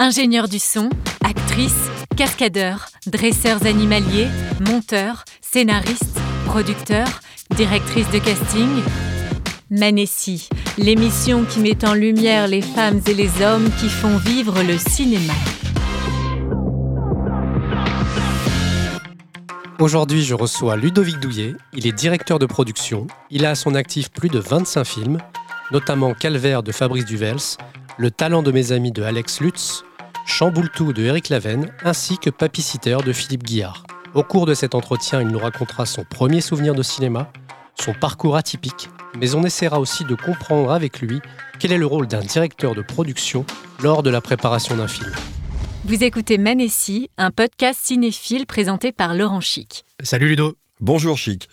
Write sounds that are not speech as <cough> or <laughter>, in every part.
Ingénieur du son, actrice, cascadeur, dresseurs animaliers, monteur, scénariste, producteur, directrice de casting. Manessi, l'émission qui met en lumière les femmes et les hommes qui font vivre le cinéma. Aujourd'hui, je reçois Ludovic Douillet. Il est directeur de production. Il a à son actif plus de 25 films, notamment Calvaire de Fabrice Duvels, Le talent de mes amis de Alex Lutz, Chamboultou de Eric Lavenne, ainsi que Papicitter de Philippe Guillard. Au cours de cet entretien, il nous racontera son premier souvenir de cinéma, son parcours atypique, mais on essaiera aussi de comprendre avec lui quel est le rôle d'un directeur de production lors de la préparation d'un film. Vous écoutez Manessi, un podcast cinéphile présenté par Laurent Chic. Salut Ludo. Bonjour Chic.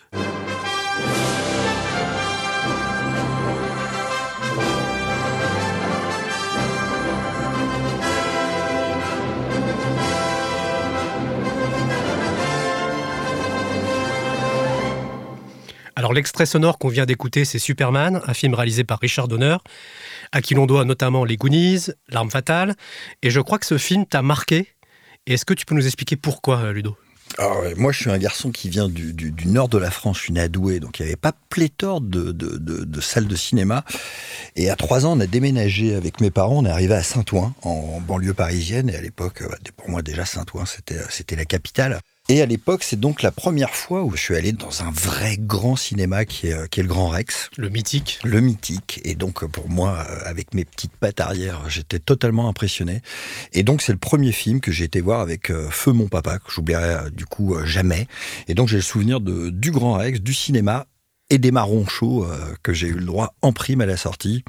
Alors l'extrait sonore qu'on vient d'écouter, c'est Superman, un film réalisé par Richard Donner, à qui l'on doit notamment Les Goonies, L'arme fatale, et je crois que ce film t'a marqué. Est-ce que tu peux nous expliquer pourquoi, euh, Ludo? Alors, moi, je suis un garçon qui vient du, nord de la France, je suis né à donc il n'y avait pas pléthore de, de, salles de cinéma. Et à trois ans, on a déménagé avec mes parents, on est arrivé à Saint-Ouen, en banlieue parisienne, et à l'époque, bah, pour moi déjà, Saint-Ouen, c'était la capitale. Et à l'époque, c'est donc la première fois où je suis allé dans un vrai grand cinéma qui est, euh, qui est le Grand Rex. Le mythique. Le mythique. Et donc, euh, pour moi, euh, avec mes petites pattes arrière, j'étais totalement impressionné. Et donc, c'est le premier film que j'ai été voir avec Feu mon papa, que j'oublierai du coup jamais. Et donc, j'ai le souvenir de, du Grand Rex, du cinéma et des marrons chauds que j'ai eu le droit en prime à la sortie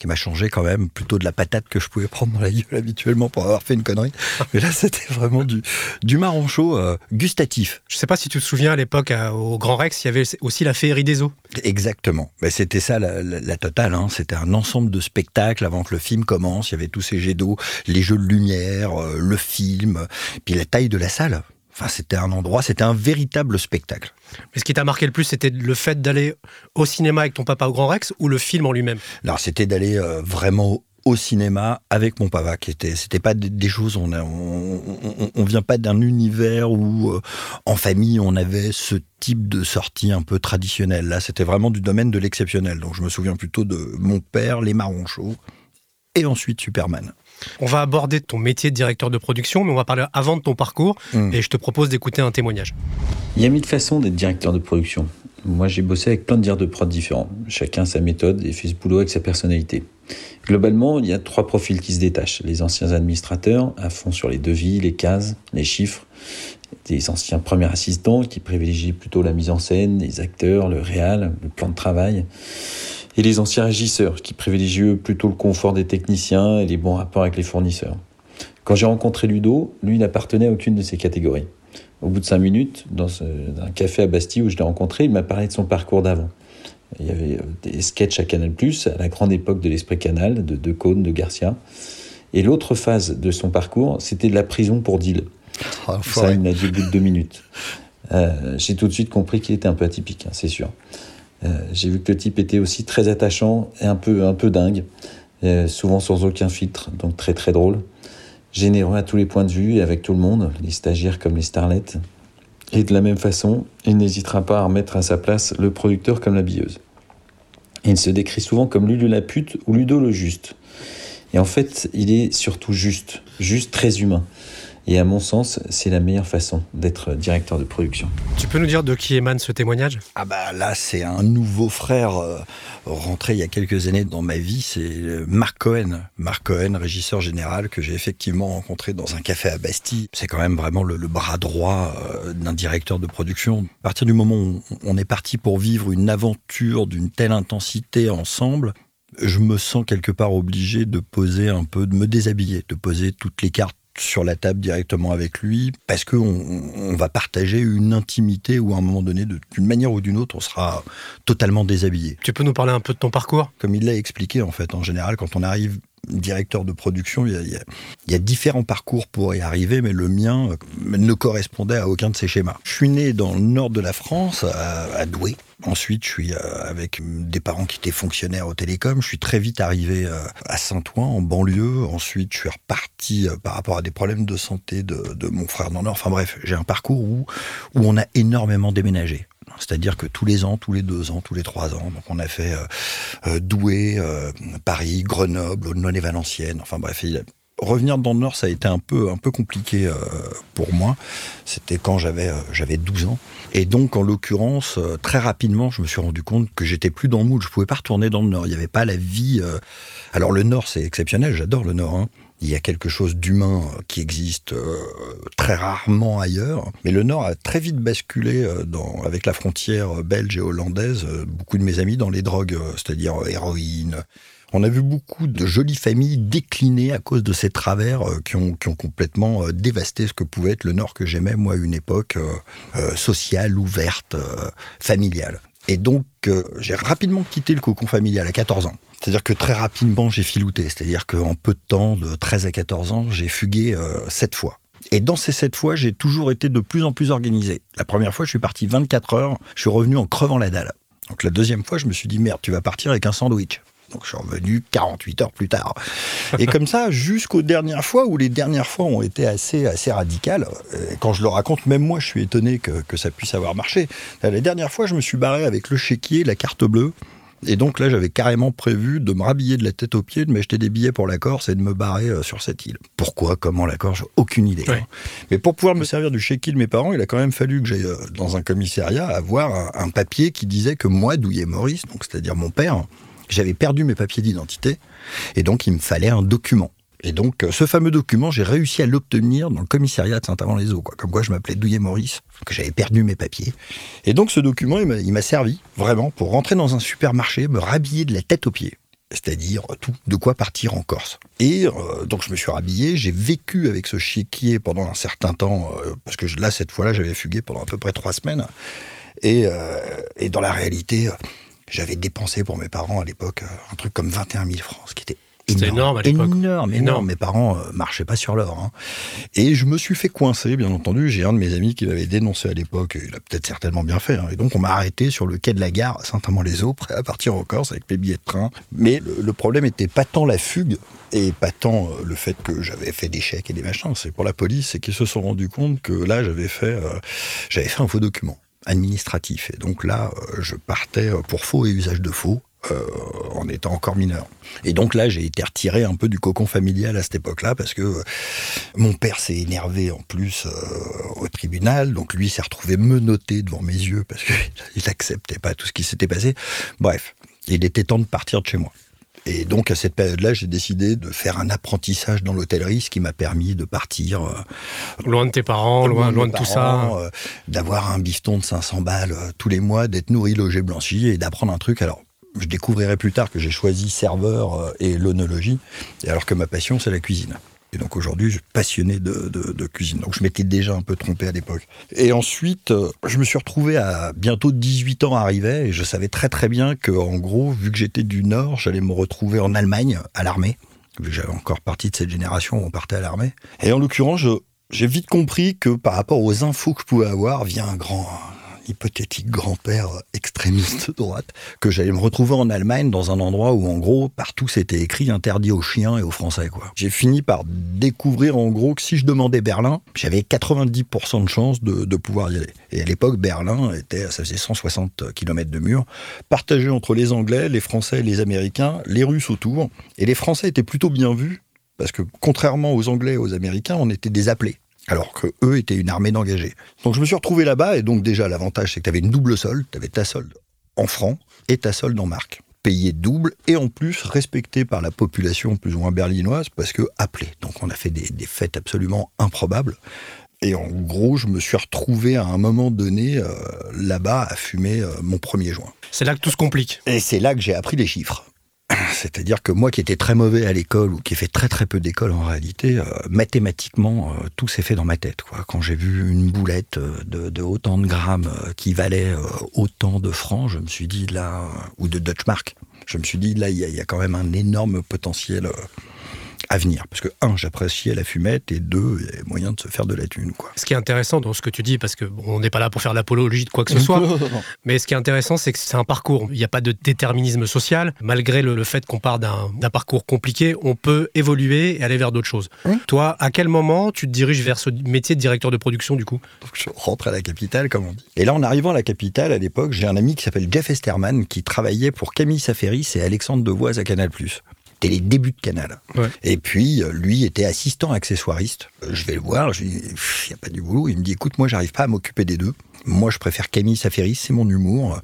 qui m'a changé quand même, plutôt de la patate que je pouvais prendre dans la gueule habituellement pour avoir fait une connerie. <laughs> Mais là, c'était vraiment du, du marron chaud euh, gustatif. Je sais pas si tu te souviens à l'époque, au Grand Rex, il y avait aussi la féerie des eaux. Exactement. Mais c'était ça la, totale. Hein. C'était un ensemble de spectacles avant que le film commence. Il y avait tous ces jets d'eau, les jeux de lumière, euh, le film, puis la taille de la salle. Enfin, c'était un endroit, c'était un véritable spectacle. Mais ce qui t'a marqué le plus, c'était le fait d'aller au cinéma avec ton papa au Grand Rex ou le film en lui-même? Alors, c'était d'aller euh, vraiment au cinéma avec mon papa qui était c'était pas des choses on on, vient pas d'un univers où euh, en famille on avait ce type de sortie un peu traditionnelle. Là c'était vraiment du domaine de l'exceptionnel. Donc je me souviens plutôt de mon père les marrons chauds et ensuite Superman on va aborder ton métier de directeur de production, mais on va parler avant de ton parcours. Hmm. Et je te propose d'écouter un témoignage. Il y a mille façons d'être directeur de production. Moi, j'ai bossé avec plein de directeurs de prod différents. Chacun sa méthode et fait ce boulot avec sa personnalité. Globalement, il y a trois profils qui se détachent. Les anciens administrateurs, à fond sur les devis, les cases, les chiffres. Des anciens premiers assistants qui privilégient plutôt la mise en scène, les acteurs, le réal, le plan de travail et les anciens régisseurs, qui privilégient plutôt le confort des techniciens et les bons rapports avec les fournisseurs. Quand j'ai rencontré Ludo, lui n'appartenait à aucune de ces catégories. Au bout de cinq minutes, dans un café à Bastille où je l'ai rencontré, il m'a parlé de son parcours d'avant. Il y avait euh, des sketchs à Canal+, à la grande époque de l'Esprit Canal, de De de Garcia. Et l'autre phase de son parcours, c'était de la prison pour deal. Oh, Ça, il m'a dit au bout de deux minutes. Euh, j'ai tout de suite compris qu'il était un peu atypique, hein, c'est sûr. Euh, j'ai vu que le type était aussi très attachant et un peu, un peu dingue, euh, souvent sans aucun filtre, donc très très drôle. Généreux à tous les points de vue et avec tout le monde, les stagiaires comme les starlettes. Et de la même façon, il n'hésitera pas à remettre à sa place le producteur comme la billeuse. il se décrit souvent comme Ludo la pute ou Ludo le juste. Et en fait, il est surtout juste, juste très humain. Et à mon sens, c'est la meilleure façon d'être directeur de production. Tu peux nous dire de qui émane ce témoignage? Ah bah là, c'est un nouveau frère euh, rentré il y a quelques années dans ma vie, c'est euh, Marc Cohen. Marc Cohen, régisseur général, que j'ai effectivement rencontré dans un café à Bastille. C'est quand même vraiment le, bras droit euh, d'un directeur de production. À partir du moment où on est parti pour vivre une aventure d'une telle intensité ensemble, je me sens quelque part obligé de poser un peu, de me déshabiller, de poser toutes les cartes sur la table directement avec lui, parce qu'on on va partager une intimité où à un moment donné, d'une manière ou d'une autre, on sera totalement déshabillé. Tu peux nous parler un peu de ton parcours? Comme il l'a expliqué, en fait, en général, quand on arrive directeur de production, il y, a, différents parcours pour y arriver, mais le mien ne correspondait à aucun de ces schémas. Je suis né dans le nord de la France, à, Douai. Ensuite, je suis avec des parents qui étaient fonctionnaires au télécom. Je suis très vite arrivé à Saint-Ouen, en banlieue. Ensuite, je suis reparti par rapport à des problèmes de santé de, mon frère dans le nord. Enfin bref, j'ai un parcours où, où on a énormément déménagé. C'est-à-dire que tous les ans, tous les deux ans, tous les trois ans, donc on a fait euh, euh, Douai, euh, Paris, Grenoble, Aulnay-et-Valenciennes. Enfin bref, revenir dans le Nord, ça a été un peu, un peu compliqué pour moi. C'était quand j'avais j'avais 12 ans. Et donc, en l'occurrence, très rapidement, je me suis rendu compte que j'étais plus dans le mood. Je pouvais pas retourner dans le Nord. Il n'y avait pas la vie. Alors, le Nord, c'est exceptionnel. J'adore le Nord. Hein. Il y a quelque chose d'humain qui existe euh, très rarement ailleurs. Mais le Nord a très vite basculé euh, avec la frontière belge et hollandaise. Euh, beaucoup de mes amis dans les drogues, c'est-à-dire héroïne. On a vu beaucoup de jolies familles décliner à cause de ces travers qui ont complètement dévasté ce que pouvait être le Nord que j'aimais, moi, à une époque sociale, ouverte, familiale. Et donc, j'ai rapidement quitté le cocon familial à 14 ans. C'est-à-dire que très rapidement, j'ai filouté. C'est-à-dire qu'en peu de temps, de 13 à 14 ans, j'ai fugué euh, sept fois. Et dans ces sept fois, j'ai toujours été de plus en plus organisé. La première fois, je suis parti 24 heures, je suis revenu en crevant la dalle. Donc la deuxième fois, je me suis dit, merde, tu vas partir avec un sandwich. Donc je suis revenu 48 heures plus tard. Et comme ça, jusqu'aux dernières fois, où les dernières fois ont été assez, assez radicales. Et quand je le raconte, même moi, je suis étonné que, que ça puisse avoir marché. La dernière fois, je me suis barré avec le chéquier, la carte bleue, et donc là, j'avais carrément prévu de me rhabiller de la tête aux pieds, de m'acheter des billets pour la Corse et de me barrer euh, sur cette île. Pourquoi Comment la Corse Aucune idée. Hein. Mais pour pouvoir me servir du chéquier de mes parents, il a quand même fallu que j'aille euh, dans un commissariat avoir un, papier qui disait que moi, Douillet Maurice, donc c'est-à-dire mon père, j'avais perdu mes papiers d'identité et donc il me fallait un document. Et donc, euh, ce fameux document, j'ai réussi à l'obtenir dans le commissariat de Saint-Amand-les-Eaux, quoi. Comme quoi, je m'appelais Douillet Maurice, que j'avais perdu mes papiers. Et donc, ce document, il m'a servi, vraiment, pour rentrer dans un supermarché, me rhabiller de la tête aux pieds. C'est-à-dire tout, de quoi partir en Corse. Et euh, donc je me suis rhabillé, j'ai vécu avec ce chéquier pendant un certain temps, euh, parce que là, cette fois-là, j'avais fugué pendant à peu près trois semaines. Et, et dans la réalité, j'avais dépensé pour mes parents à l'époque un truc comme 21 000 francs, ce qui était c'était énorme à l'époque. Énorme, énorme. Mes parents euh, marchaient pas sur l'or. Hein. Et je me suis fait coincer, bien entendu. J'ai un de mes amis qui m'avait dénoncé à l'époque. Il a peut-être certainement bien fait. Hein. Et donc, on m'a arrêté sur le quai de la gare à Saint-Amand-les-Eaux, prêt à partir en Corse avec mes billets de train. Mais le, problème était pas tant la fugue et pas tant euh, le fait que j'avais fait des chèques et des machins. C'est pour la police, c'est qu'ils se sont rendus compte que là, j'avais fait, euh, j'avais fait un faux document administratif. Et donc là, je partais pour faux et usage de faux euh, en étant encore mineur. Et donc là, j'ai été retiré un peu du cocon familial à cette époque-là parce que euh, mon père s'est énervé en plus euh, au tribunal. Donc lui s'est retrouvé menotté devant mes yeux parce qu'il <laughs> n'acceptait pas tout ce qui s'était passé. Bref, il était temps de partir de chez moi. Et donc à cette période-là, j'ai décidé de faire un apprentissage dans l'hôtellerie, ce qui m'a permis de partir loin de tes parents, loin, loin de, tout ça, d'avoir un bifton de 500 balles tous les mois, d'être nourri, logé, blanchi et d'apprendre un truc. Alors je découvrirai plus tard que j'ai choisi serveur euh, et l'onologie, alors que ma passion, c'est la cuisine. Et donc aujourd'hui, je suis passionné de, cuisine. Donc je m'étais déjà un peu trompé à l'époque. Et ensuite, euh, je me suis retrouvé à bientôt 18 ans arrivé et je savais très très bien que, en gros, vu que j'étais du Nord, j'allais me retrouver en Allemagne, à l'armée. Vu que j'avais encore partie de cette génération où on partait à l'armée. Et en l'occurrence, j'ai vite compris que par rapport aux infos que je pouvais avoir via un grand, hypothétique grand-père extrémiste de droite, que j'allais me retrouver en Allemagne dans un endroit où, en gros, partout c'était écrit interdit aux chiens et aux Français, quoi. J'ai fini par découvrir, en gros, que si je demandais Berlin, j'avais 90% de chances de, pouvoir y aller. Et à l'époque, Berlin était, ça faisait 160 km de mur, partagé entre les Anglais, les Français, les Américains, les Russes autour. Et les Français étaient plutôt bien vus, parce que contrairement aux Anglais et aux Américains, on était des appelés alors que eux étaient une armée d'engagés. Donc je me suis retrouvé là-bas, et donc déjà l'avantage c'est que tu avais une double solde, tu avais ta solde en francs et ta solde en marque. Payé double et en plus respecté par la population plus ou moins berlinoise parce que appelé. Donc on a fait des, fêtes absolument improbables. Et en gros, je me suis retrouvé à un moment donné euh, là-bas à fumer euh, mon premier joint. C'est là que tout se complique. Et c'est là que j'ai appris les chiffres. <clears throat> C'est-à-dire que moi qui étais très mauvais à l'école ou qui ai fait très très peu d'école en réalité, euh, mathématiquement, euh, tout s'est fait dans ma tête. Quoi. Quand j'ai vu une boulette euh, de, autant de grammes qui valait autant de francs, je me suis dit là, ou de Dutch mark, je me suis dit là, il y, a quand même un énorme potentiel à venir. Parce que, un, j'appréciais la fumette, et deux, il y avait moyen de se faire de la thune. Quoi. Ce qui est intéressant dans ce que tu dis, parce que bon, on n'est pas là pour faire l'apologie de quoi que ce soit, <laughs> mais ce qui est intéressant, c'est que c'est un parcours. Il n'y a pas de déterminisme social. Malgré le, le fait qu'on part d'un parcours compliqué, on peut évoluer et aller vers d'autres choses. Toi, à quel moment tu te diriges vers ce métier de directeur de production, du coup? Donc, je rentre à la capitale, comme on dit. Et là, en arrivant à la capitale, à l'époque, j'ai un ami qui s'appelle Jeff Esterman, qui travaillait pour Camille Saferis et Alexandre Devoise à Canal+. C'était les débuts de Canal. Ouais. Et puis, euh, lui était assistant accessoiriste. Euh, Je vais le voir, je lui dis, il n'y a pas du boulot. Il me dit, écoute, moi, j'arrive pas à m'occuper des deux. Moi, je préfère Camille Saferis, c'est mon humour.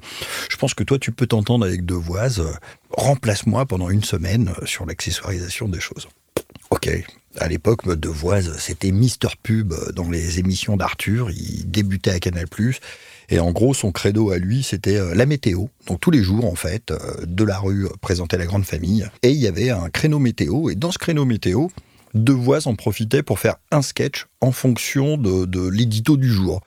Je pense que toi, tu peux t'entendre avec Devoise. Remplace-moi pendant une semaine euh, sur l'accessoirisation des choses. Ok. À l'époque, Devoise, c'était Mister Pub dans les émissions d'Arthur. Il débutait à Canal+. Et en gros, son credo à lui, c'était euh, la météo. Donc tous les jours, en fait, euh, de la rue euh, présentait la grande famille. Et il y avait un créneau météo. Et dans ce créneau météo, Devoise en profitait pour faire un sketch en fonction de, de l'édito du jour.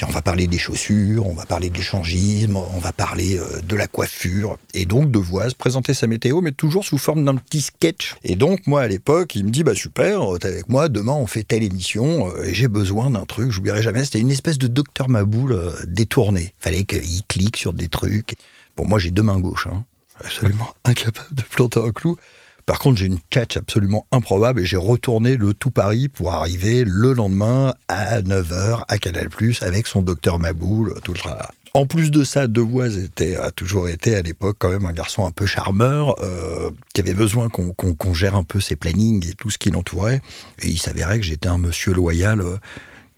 On va parler des chaussures, on va parler de l'échangisme, on va parler euh, de la coiffure. Et donc, Devoise présentait sa météo, mais toujours sous forme d'un petit sketch. Et donc, moi, à l'époque, il me dit, bah super, t'es avec moi, demain, on fait telle émission, euh, et j'ai besoin d'un truc, j'oublierai jamais, c'était une espèce de docteur Maboul euh, détourné. Fallait qu'il clique sur des trucs. Bon, moi, j'ai deux mains gauches, hein. absolument incapable de planter un clou. Par contre, j'ai une catch absolument improbable et j'ai retourné le tout Paris pour arriver le lendemain à 9h à Canal+, avec son docteur Maboul, tout le. En plus de ça, Devoise était, a toujours été à l'époque quand même un garçon un peu charmeur, euh, qui avait besoin qu'on gère un peu ses plannings et tout ce qui l'entourait. Et il s'avérait que j'étais un monsieur loyal euh,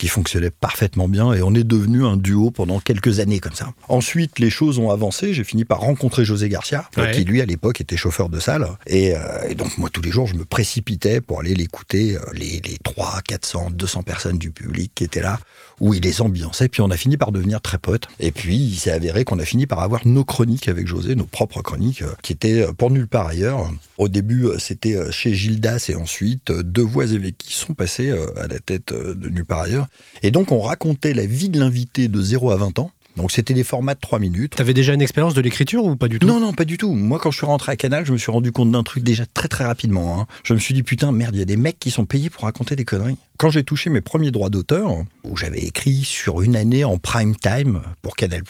qui fonctionnait parfaitement bien et on est devenu un duo pendant quelques années comme ça. Ensuite, les choses ont avancé. J'ai fini par rencontrer José Garcia, Ouais. qui lui à l'époque était chauffeur de salle. Et, euh, et donc moi tous les jours, je me précipitais pour aller l'écouter, euh, les, les 3, 400, 200 personnes du public qui étaient là, où il les ambiançait. Puis on a fini par devenir très potes. Et puis il s'est avéré qu'on a fini par avoir nos chroniques avec José, nos propres chroniques, euh, qui étaient euh, pour nulle part ailleurs. Au début, euh, c'était chez Gildas et ensuite deux voix qui sont passées à la tête de nulle part ailleurs. Et donc on racontait la vie de l'invité de 0 à 20 ans. Donc c'était des formats de 3 minutes. T'avais déjà une expérience de l'écriture ou pas du tout? Non, non, pas du tout. Moi, quand je suis rentré à Canal, je me suis rendu compte d'un truc déjà très très rapidement. hein. Je me suis dit, putain, merde, il y a des mecs qui sont payés pour raconter des conneries. Quand j'ai touché mes premiers droits d'auteur, où j'avais écrit sur une année en prime time pour Canal+,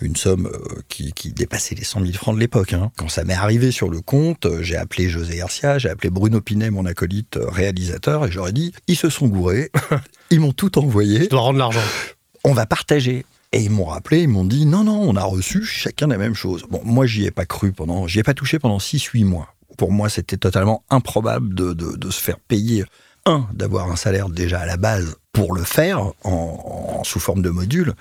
une somme euh, qui, qui dépassait les 100 000 francs de l'époque. hein. Quand ça m'est arrivé sur le compte, euh, j'ai appelé José Garcia, j'ai appelé Bruno Pinet, mon acolyte euh, réalisateur, et j'aurais dit, ils se sont gourés, <laughs> ils m'ont tout envoyé, Tu dois rendre l'argent. on va partager. Et ils m'ont rappelé, ils m'ont dit non, non, on a reçu chacun la même chose. Bon, moi, j'y ai pas cru pendant, j'y ai pas touché pendant 6-8 mois. Pour moi, c'était totalement improbable de, de- de se faire payer, un, d'avoir un salaire déjà à la base pour le faire, en, en- sous forme de module,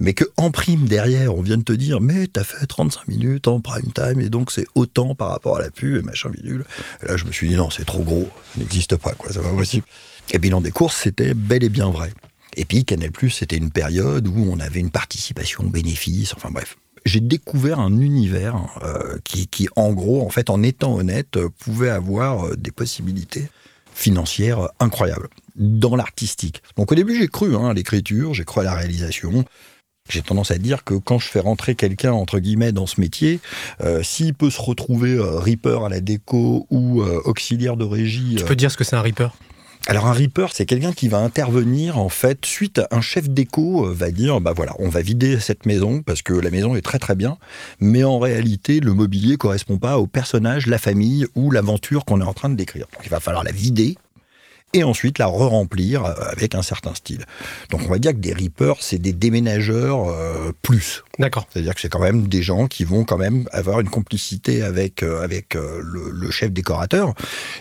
mais que en prime derrière, on vient de te dire, mais t'as fait 35 minutes en prime time, et donc c'est autant par rapport à la pub et machin bidule. Et là, je me suis dit non, c'est trop gros, ça n'existe pas, quoi, c'est pas possible. Et bilan des courses, c'était bel et bien vrai. Et puis Canal+, c'était une période où on avait une participation bénéfice, enfin bref. J'ai découvert un univers euh, qui, qui, en gros, en fait, en étant honnête, euh, pouvait avoir euh, des possibilités financières incroyables dans l'artistique. Donc au début, j'ai cru hein, à l'écriture, j'ai cru à la réalisation. J'ai tendance à dire que quand je fais rentrer quelqu'un entre guillemets dans ce métier, euh, s'il peut se retrouver euh, Reaper à la déco ou euh, auxiliaire de régie, Tu peux dire ce que c'est un Reaper? Alors un Reaper, c'est quelqu'un qui va intervenir en fait suite à un chef déco euh, va dire bah voilà, on va vider cette maison parce que la maison est très très bien, mais en réalité le mobilier correspond pas au personnage, la famille ou l'aventure qu'on est en train de décrire. Donc il va falloir la vider et ensuite la re-remplir euh, avec un certain style. Donc on va dire que des Reapers, c'est des déménageurs euh, plus. D'accord. C'est-à-dire que c'est quand même des gens qui vont quand même avoir une complicité avec, euh, avec euh, le, le chef décorateur.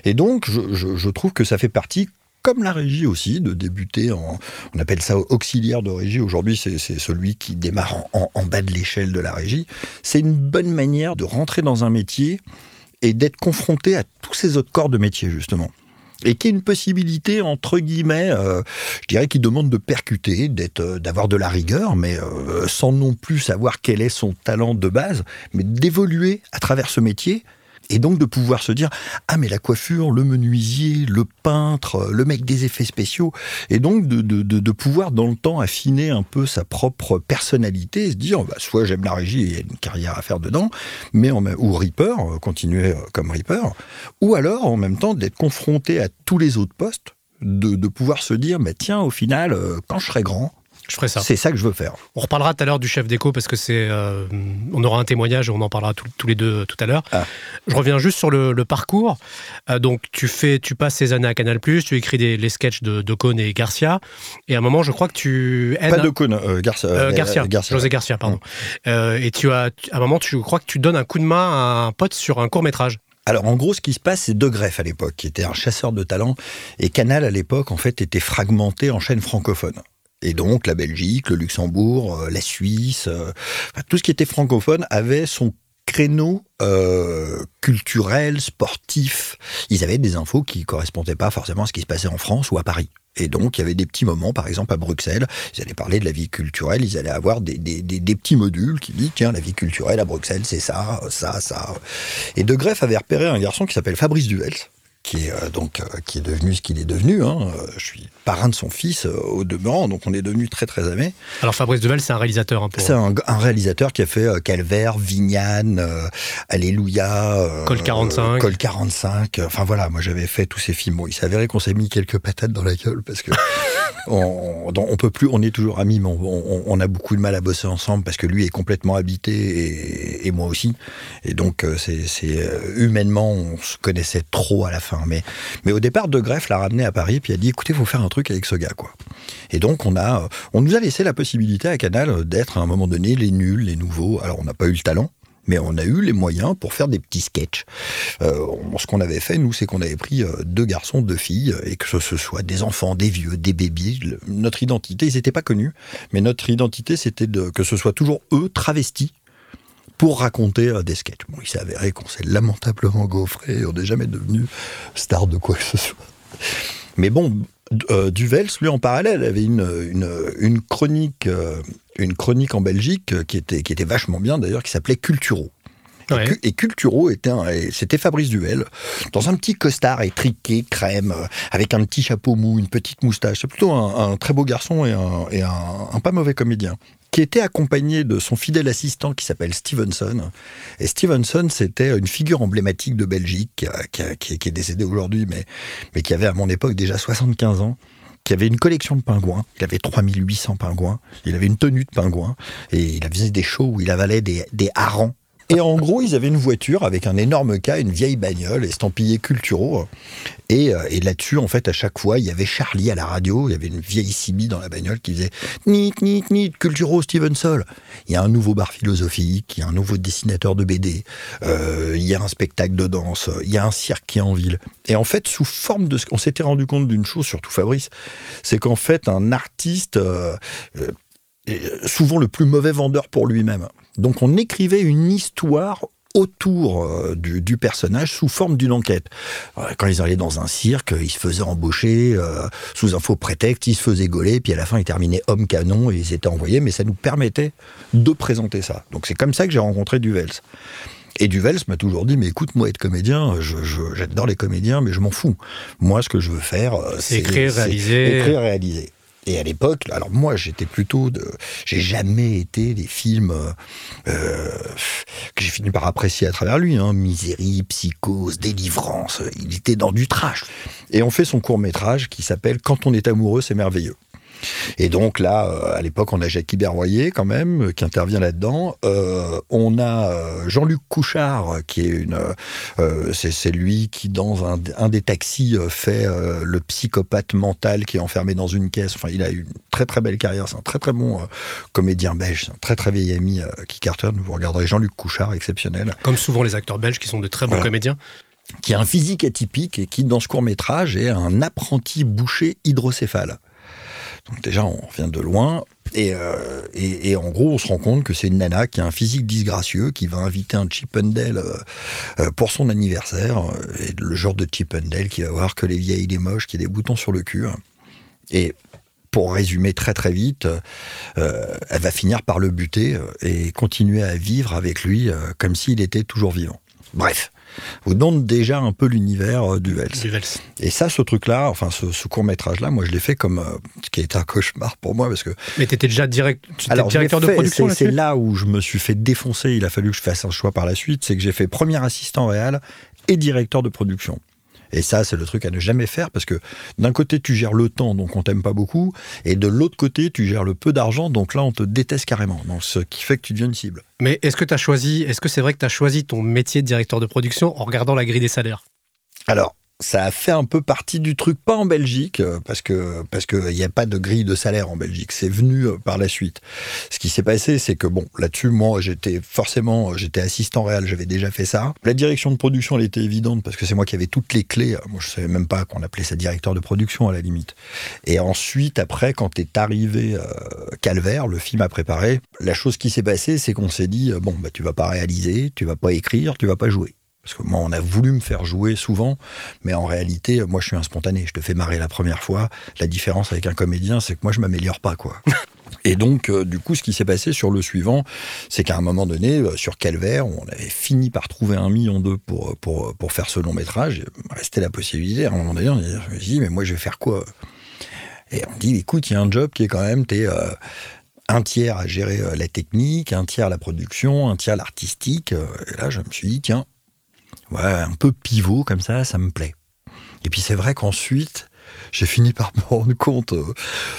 Et donc, je, je- je trouve que ça fait partie, comme la régie aussi, de débuter en... On appelle ça auxiliaire de régie. Aujourd'hui, c'est celui qui démarre en bas de l'échelle de la régie. C'est une bonne manière de rentrer dans un métier et d'être confronté à tous ces autres corps de métier, justement et qui est une possibilité entre guillemets, euh, je dirais, qui demande de percuter, d'être, euh, d'avoir de la rigueur, mais euh, sans non plus savoir quel est son talent de base, mais d'évoluer à travers ce métier Et donc de pouvoir se dire ah mais la coiffure, le menuisier, le peintre, le mec des effets spéciaux, et donc de, de, de, pouvoir dans le temps affiner un peu sa propre personnalité, et se dire bah, soit j'aime la régie et il y a une carrière à faire dedans, mais ou Reaper, euh, continuer euh, comme Reaper, ou alors en même temps d'être confronté à tous les autres postes, de, de pouvoir se dire mais tiens au final euh, quand je serai grand je ferai ça. C'est ça que je veux faire. On reparlera tout à l'heure du chef d'écho parce que c'est, euh, on aura un témoignage, on en parlera tous les deux tout à l'heure. Ah. Je reviens juste sur le, parcours. Euh, donc tu fais, tu passes ces années à Canal+, tu écris des, les sketchs de, de et Garcia, et à un moment, je crois que tu aides... Pas de euh, Garcia, Garcia, José Garcia, pardon. et tu as, à un moment, tu crois que tu donnes un coup de main à un pote sur un court métrage. Alors en gros, ce qui se passe, c'est De Greff à l'époque, qui était un chasseur de talent, et Canal à l'époque, en fait, était fragmenté en chaînes francophones. Et donc la Belgique, le Luxembourg, euh, la Suisse, euh, tout ce qui était francophone avait son créneau euh, culturel, sportif. Ils avaient des infos qui correspondaient pas forcément à ce qui se passait en France ou à Paris. Et donc, il y avait des petits moments, par exemple à Bruxelles, ils allaient parler de la vie culturelle, ils allaient avoir des, petits modules qui disent, tiens, la vie culturelle à Bruxelles, c'est ça, ça, ça. Et De Greff avait repéré un garçon qui s'appelle Fabrice Duvels, qui est euh, donc euh, qui est devenu ce qu'il est devenu. Hein. Euh, je suis parrain de son fils au demeurant, donc on est devenu très très amis. Alors Fabrice Devel, c'est un réalisateur. Hein, c'est un, réalisateur qui a fait Calvaire, Vignane, Alléluia, Col 45, Col 45. Enfin voilà, moi j'avais fait tous ces films. Bon, il s'avérait qu'on s'est mis quelques patates dans la gueule parce que <laughs> on, on, peut plus, on est toujours amis, mais on, a beaucoup de mal à bosser ensemble parce que lui est complètement habité et, moi aussi. Et donc c'est humainement, on se connaissait trop à la fin. Mais, mais au départ, De Greff l'a ramené à Paris, puis a dit écoutez, il faut faire un truc avec ce gars, quoi. Et donc, on, a, on nous a laissé la possibilité à Canal d'être à un moment donné les nuls, les nouveaux. Alors, on n'a pas eu le talent, mais on a eu les moyens pour faire des petits sketchs. Euh, ce qu'on avait fait, nous, c'est qu'on avait pris euh, deux garçons, deux filles, et que ce soit des enfants, des vieux, des bébés. Notre identité, ils n'étaient pas connus, mais notre identité, c'était que ce soit toujours eux travestis pour raconter euh, des sketchs. Bon, il s'est avéré qu'on s'est lamentablement gaufré et on n'est jamais devenu star de quoi que ce soit. Mais bon, euh, Duvels, lui, en parallèle, avait une, une, chronique, euh, une chronique en Belgique qui était, qui était vachement bien d'ailleurs, qui s'appelait Culturo. Et, Culturo était c'était Fabrice Duvel, dans un petit costard étriqué, crème, avec un petit chapeau mou, une petite moustache. C'est plutôt un, très beau garçon et, un, et un, pas mauvais comédien qui était accompagné de son fidèle assistant qui s'appelle Stevenson. Et Stevenson, c'était une figure emblématique de Belgique, qui, qui, est décédé aujourd'hui, mais, qui avait à mon époque déjà 75 ans qui avait une collection de pingouins. Il avait 3800 pingouins. Il avait une tenue de pingouin. Et il faisait des shows où il avalait des, des harengs et en gros, ils avaient une voiture avec un énorme cas, une vieille bagnole, estampillée Culturo. Et, euh, et là-dessus, en fait, à chaque fois, il y avait Charlie à la radio, il y avait une vieille Sibi dans la bagnole qui faisait Nit, nit, nit, Culturo, Steven Sol. Il y a un nouveau bar philosophique, il y a un nouveau dessinateur de BD, euh, il y a un spectacle de danse, il y a un cirque qui est en ville. Et en fait, sous forme de... On s'était rendu compte d'une chose, surtout Fabrice, c'est qu'en fait, un artiste... Euh, souvent le plus mauvais vendeur pour lui-même. Donc on écrivait une histoire autour euh, du, personnage sous forme d'une enquête. Euh, quand ils allaient dans un cirque, ils se faisaient embaucher euh, sous un faux prétexte, ils se faisaient gauler, puis à la fin ils terminaient homme canon et ils étaient envoyés, mais ça nous permettait de présenter ça. Donc c'est comme ça que j'ai rencontré Duvels. Et Duvels m'a toujours dit, mais écoute, moi être comédien, j'adore les comédiens, mais je m'en fous. Moi, ce que je veux faire, c'est écrire, réaliser. Écrire, réaliser. Et à l'époque, alors moi j'étais plutôt de, j'ai jamais été des films euh, euh, que j'ai fini par apprécier à travers lui, hein, Misérie, Psychose, Délivrance. Il était dans du trash. Et on fait son court métrage qui s'appelle Quand on est amoureux, c'est merveilleux. Et donc là, euh, à l'époque, on a Jacques Berroyer quand même euh, qui intervient là-dedans. Euh, on a Jean-Luc Couchard qui est une, c'est lui qui dans un, des taxis fait le psychopathe mental qui est enfermé dans une caisse. Enfin, il a une très très belle carrière. C'est un très très bon comédien belge, un très très vieil ami qui cartonne. Vous regarderez Jean-Luc Couchard, exceptionnel. Comme souvent les acteurs belges qui sont de très bons comédiens qui a un physique atypique et qui, dans ce court métrage, est un apprenti boucher hydrocéphale. Donc déjà, on vient de loin. Euh, et, et, en gros, on se rend compte que c'est une nana qui a un physique disgracieux, qui va inviter un Chippendale euh, euh, pour son anniversaire. Le genre de Chippendale qui va voir que les vieilles, les moches, qui a des boutons sur le cul. Et pour résumer très très vite, elle va finir par le buter et continuer à vivre avec lui comme s'il était toujours vivant. Bref. Vous donne déjà un peu l'univers euh, du Vels. Et ça, ce truc-là, enfin ce, court métrage là, moi je l'ai fait comme euh, ce qui est un cauchemar pour moi parce que. Mais tu étais déjà direct, tu étais directeur de production. C'est là où je me suis fait défoncer. Il a fallu que je fasse un choix par la suite, c'est que j'ai fait premier assistant réel et directeur de production. Et ça, c'est le truc à ne jamais faire parce que d'un côté, tu gères le temps, donc on t'aime pas beaucoup, et de l'autre côté, tu gères le peu d'argent, donc là, on te déteste carrément. Donc, ce qui fait que tu deviens une cible. Mais est-ce que tu as choisi, est-ce que c'est vrai que tu as choisi ton métier de directeur de production en regardant la grille des salaires? Alors, ça a fait un peu partie du truc, pas en Belgique, euh, parce que parce qu'il n'y a pas de grille de salaire en Belgique. C'est venu euh, par la suite. Ce qui s'est passé, c'est que bon, là-dessus, moi, j'étais forcément, euh, j'étais assistant réel, j'avais déjà fait ça. La direction de production, elle était évidente parce que c'est moi qui avais toutes les clés. Moi, je savais même pas qu'on appelait ça directeur de production à la limite. Et ensuite, après, quand est arrivé Calvaire, le film a préparé, la chose qui s'est passée, c'est qu'on s'est dit bon, bah tu vas pas réaliser, tu vas pas écrire, tu vas pas jouer. Parce que moi, on a voulu me faire jouer souvent, mais en réalité, moi, je suis un spontané. Je te fais marrer la première fois. La différence avec un comédien, c'est que moi, je m'améliore pas, quoi. <laughs> Et donc, euh, du coup, ce qui s'est passé sur le suivant, c'est qu'à un moment donné, euh, sur Calvaire, on avait fini par trouver un million d'eux pour, pour, pour faire ce long métrage. Il restait la possibilité. À un moment donné, on a dit, mais moi, je vais faire quoi? Et on dit, écoute, il y a un job qui est quand même, t'es euh, un tiers à gérer la technique, un tiers la production, un tiers l'artistique. Et là, je me suis dit, tiens, ouais, un peu pivot comme ça, ça me plaît. Et puis c'est vrai qu'ensuite, j'ai fini par <laughs> me rendre compte euh,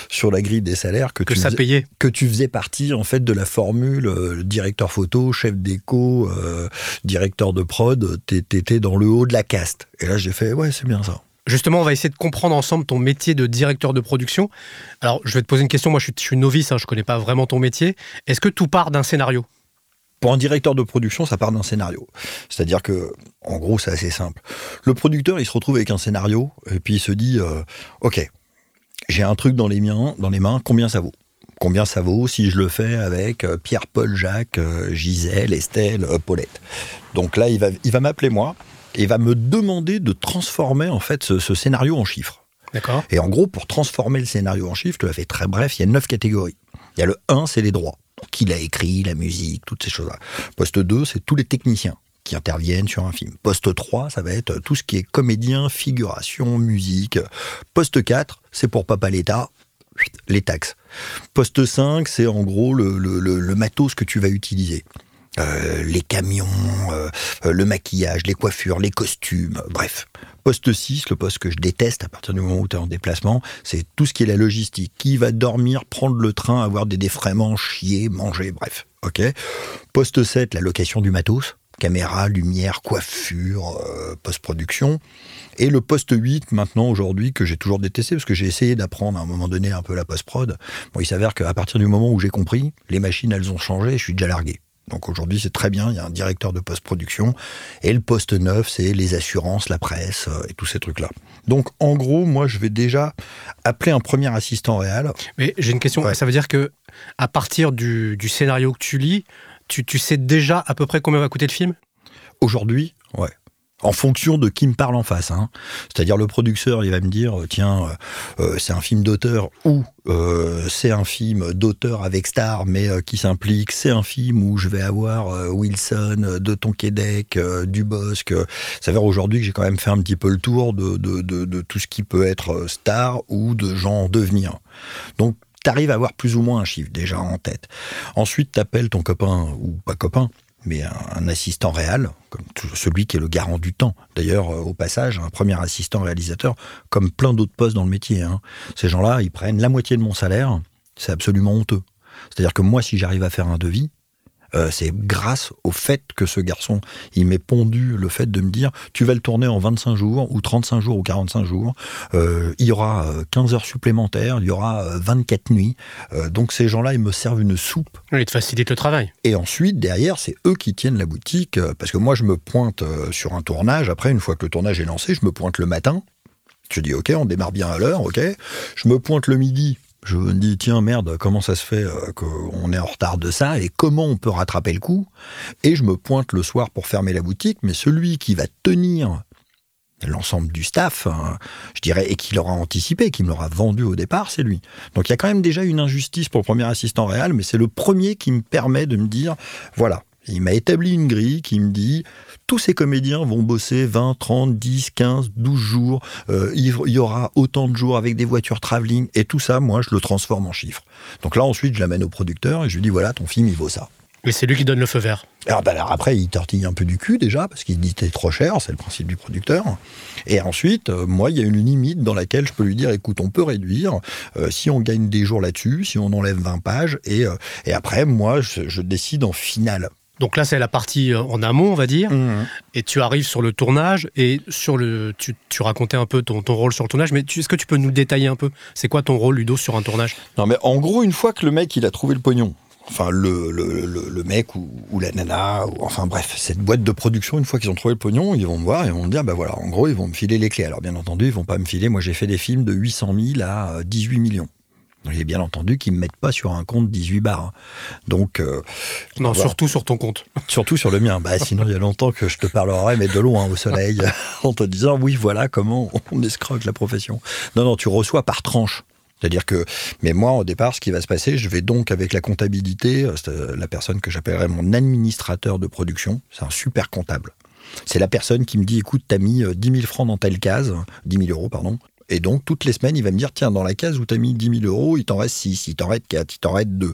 sur la grille des salaires que, que tu ça faisais, payait. que tu faisais partie en fait de la formule euh, directeur photo, chef déco, euh, directeur de prod, t'étais dans le haut de la caste. Et là j'ai fait ouais c'est bien ça. Justement, on va essayer de comprendre ensemble ton métier de directeur de production. Alors, je vais te poser une question. Moi, je suis, novice, hein, je ne connais pas vraiment ton métier. Est-ce que tout part d'un scénario? Pour un directeur de production, ça part d'un scénario. C'est-à-dire que, en gros, c'est assez simple. Le producteur, il se retrouve avec un scénario, et puis il se dit, euh, OK, j'ai un truc dans les, miens, dans les mains, combien ça vaut? Combien ça vaut si je le fais avec euh, Pierre, Paul, Jacques, euh, Gisèle, Estelle, Paulette? Donc là, il va, il va m'appeler moi, et il va me demander de transformer en fait ce, ce scénario en chiffres. D'accord. Et en gros, pour transformer le scénario en chiffres, tu l'as fait très bref, il y a neuf catégories. Il y a le 1, c'est les droits qui l'a écrit, la musique, toutes ces choses-là. Poste 2, c'est tous les techniciens qui interviennent sur un film. Poste 3, ça va être tout ce qui est comédien, figuration, musique. Poste 4, c'est pour Papa l'État, les taxes. Poste 5, c'est en gros le, matos que tu vas utiliser. Euh, les camions, euh, le maquillage, les coiffures, les costumes, bref. Poste 6, le poste que je déteste à partir du moment où tu es en déplacement, c'est tout ce qui est la logistique. Qui va dormir, prendre le train, avoir des défraiements, chier, manger, bref. Poste 7, la location du matos. Caméra, lumière, coiffure, euh, post-production. Et le poste 8, maintenant, aujourd'hui, que j'ai toujours détesté, parce que j'ai essayé d'apprendre à un moment donné un peu la post-prod. Bon, il s'avère qu'à partir du moment où j'ai compris, les machines, elles ont changé, je suis déjà largué. Donc aujourd'hui, c'est très bien, il y a un directeur de post-production. Et le poste neuf, c'est les assurances, la presse euh, et tous ces trucs-là. Donc en gros, moi, je vais déjà appeler un premier assistant réel. Mais j'ai une question. Ça veut dire que à partir du, scénario que tu lis, tu, tu sais déjà à peu près combien va coûter le film? Aujourd'hui, ouais en fonction de qui me parle en face. Hein. C'est-à-dire le producteur, il va me dire, euh, tiens, euh, euh, c'est un film d'auteur ou c'est un film d'auteur avec star, mais qui s'implique. C'est un film où je vais avoir Wilson, de Tonquédec, Dubosc. Ça veut dire aujourd'hui que j'ai quand même fait un petit peu le tour de, de, de, tout ce qui peut être star ou de gens en devenir. Donc, tu arrives à avoir plus ou moins un chiffre déjà en tête. Ensuite, tu appelles ton copain ou pas copain, mais un, assistant réel, comme celui qui est le garant du temps. D'ailleurs, euh, au passage, un premier assistant réalisateur, comme plein d'autres postes dans le métier. Hein. Ces gens-là, ils prennent la moitié de mon salaire, c'est absolument honteux. C'est-à-dire que moi, si j'arrive à faire un devis, euh, c'est grâce au fait que ce garçon, il m'est pondu le fait de me dire, tu vas le tourner en 25 jours, ou 35 jours, ou 45 jours, euh, il y aura 15 euh, heures supplémentaires, il y aura 24 nuits. donc ces gens-là, ils me servent une soupe. Ils te facilitent le travail. Et ensuite, derrière, c'est eux qui tiennent la boutique, parce que moi, je me pointe sur un tournage, après, une fois que le tournage est lancé, je me pointe le matin, je dis ok, on démarre bien à l'heure, ok. Je me pointe le midi, je me dis, tiens, merde, comment ça se fait euh, qu'on est en retard de ça et comment on peut rattraper le coup? Et je me pointe le soir pour fermer la boutique, mais celui qui va tenir l'ensemble du staff, hein, je dirais, et qui l'aura anticipé, qui me l'aura vendu au départ, c'est lui. Donc il y a quand même déjà une injustice pour le premier assistant réel, mais c'est le premier qui me permet de me dire, voilà, Il m'a établi une grille qui me dit tous ces comédiens vont bosser 20, 30, 10, 15, 12 jours. Euh, il y aura autant de jours avec des voitures travelling. Et tout ça, moi, je le transforme en chiffres. Donc là, ensuite, je l'amène au producteur et je lui dis voilà, ton film, il vaut ça. Et c'est lui qui donne le feu vert. Alors, ben, alors après, il tortille un peu du cul déjà, parce qu'il dit t'es trop cher, c'est le principe du producteur. Et ensuite, euh, moi, il y a une limite dans laquelle je peux lui dire écoute, on peut réduire euh, si on gagne des jours là-dessus, si on enlève 20 pages. Et, euh, et après, moi, je, je décide en finale. Donc là, c'est la partie euh, en amont, on va dire. Mmh. Et tu arrives sur le tournage et sur le, tu, tu racontais un peu ton, ton rôle sur le tournage. Mais est-ce que tu peux nous détailler un peu? C'est quoi ton rôle, Ludo, sur un tournage? Non, mais en gros, une fois que le mec, il a trouvé le pognon, enfin, le, le, le, le mec ou, ou la nana, ou, enfin bref, cette boîte de production, une fois qu'ils ont trouvé le pognon, ils vont me voir et vont me dire, bah voilà, en gros, ils vont me filer les clés. Alors, bien entendu, ils vont pas me filer. Moi, j'ai fait des films de 800 000 à euh, 18 millions. J'ai bien entendu qu'ils me mettent pas sur un compte 18 bars. Donc, euh, Non, voilà. surtout sur ton compte. <laughs> Surtout sur le mien. Bah, sinon, il y a longtemps que je te parlerai, mais de loin, au soleil, <laughs> en te disant, oui, voilà comment on escroque la profession. Non, non, tu reçois par tranche. C'est-à-dire que, mais moi, au départ, ce qui va se passer, je vais donc avec la comptabilité, euh, euh, la personne que j'appellerais mon administrateur de production, c'est un super comptable. C'est la personne qui me dit, écoute, t'as mis euh, 10 000 francs dans telle case, 10 000 euros, pardon. Et donc, toutes les semaines, il va me dire, tiens, dans la case où t'as mis 10 000 euros, il t'en reste 6, il t'en reste 4, il t'en reste 2.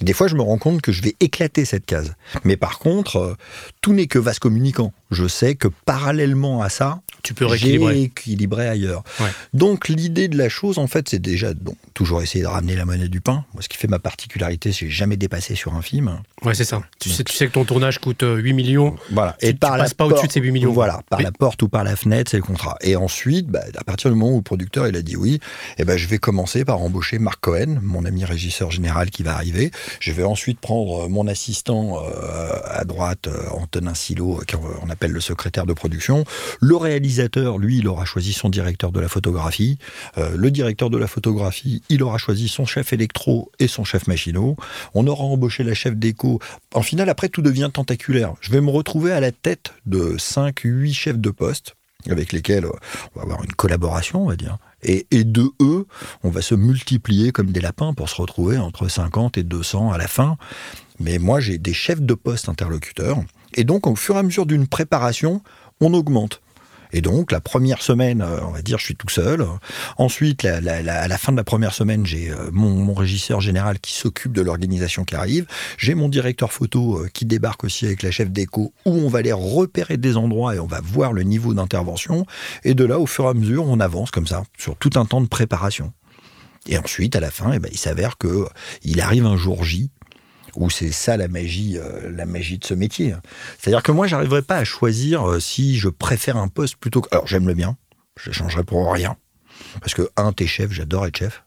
Des fois, je me rends compte que je vais éclater cette case. Mais par contre, euh, tout n'est que vase communicant. Je sais que parallèlement à ça, Tu peux rééquilibrer. équilibré ailleurs. Ouais. Donc l'idée de la chose, en fait, c'est déjà bon, toujours essayer de ramener la monnaie du pain. Moi, ce qui fait ma particularité, c'est que j'ai jamais dépassé sur un film. Ouais, c'est ça. Tu sais, tu sais que ton tournage coûte euh, 8 millions. Voilà. Tu- tu passes pas au-dessus de ces 8 millions. Voilà, par Oui. la porte ou par la fenêtre, c'est le contrat. Et ensuite, bah, à partir du moment où le producteur il a dit oui, eh ben, je vais commencer par embaucher Marc Cohen, mon ami régisseur général qui va arriver. Je vais ensuite prendre euh, mon assistant euh, à droite, euh, Antonin Silo, qu'on appelle le secrétaire de production. Le réalisateur, lui, il aura choisi son directeur de la photographie. Euh, le directeur de la photographie, il aura choisi son chef électro et son chef machinot. On aura embauché la chef déco. En final, après, tout devient tentaculaire. Je vais me retrouver à la tête de 5, 8 chefs de poste avec lesquels euh, on va avoir une collaboration, on va dire. Et, et de eux, on va se multiplier comme des lapins pour se retrouver entre 50 et 200 à la fin. Mais moi, j'ai des chefs de poste interlocuteurs. Et donc, au fur et à mesure d'une préparation, on augmente. Et donc, la première semaine, euh, on va dire, je suis tout seul. Ensuite, à la fin de la première semaine, j'ai euh, mon, régisseur général qui s'occupe de l'organisation qui arrive. J'ai mon directeur photo euh, qui débarque aussi avec la chef d'éco, où on va aller repérer des endroits et on va voir le niveau d'intervention. Et de là, au fur et à mesure, on avance comme ça, sur tout un temps de préparation. Et ensuite, à la fin, eh ben, il s'avère que euh, il arrive un jour J, où c'est ça la magie, euh, la magie de ce métier. C'est-à-dire que moi, j'arriverai pas à choisir euh, si je préfère un poste plutôt que. Alors, j'aime le bien, je changerai pour rien. Parce que, un, t'es chef, j'adore être chef.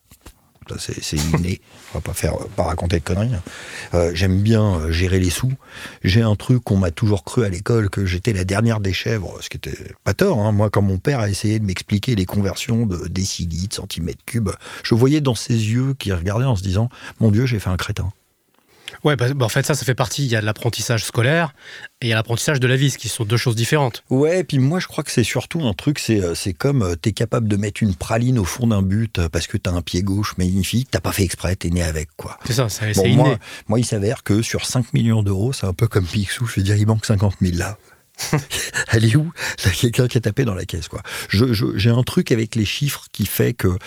C'est <laughs> inné. On va pas faire, euh, pas raconter de conneries. Euh, j'aime bien gérer les sous. J'ai un truc qu'on m'a toujours cru à l'école, que j'étais la dernière des chèvres, ce qui était pas tort. hein. Moi, quand mon père a essayé de m'expliquer les conversions de décilitres, centimètres cubes, je voyais dans ses yeux qui regardaient en se disant Mon Dieu, j'ai fait un crétin. Ouais, bah, bah, en fait, ça, ça fait partie. Il y a l'apprentissage scolaire et il y a l'apprentissage de la vie, ce qui sont deux choses différentes. Ouais, puis moi je crois que c'est surtout un truc, c'est euh, comme euh, t'es capable de mettre une praline au fond d'un but euh, parce que t'as un pied gauche magnifique, t'as pas fait exprès, t'es né avec quoi. C'est ça, c'est Bon, moi, moi, il s'avère que sur 5 millions d'euros, c'est un peu comme Picsou, je veux dire, il manque 50 000 là. <laughs> <laughs> Elle est où? Quelqu'un qui a tapé dans la caisse, quoi. Je- je- J'ai un truc avec les chiffres qui fait que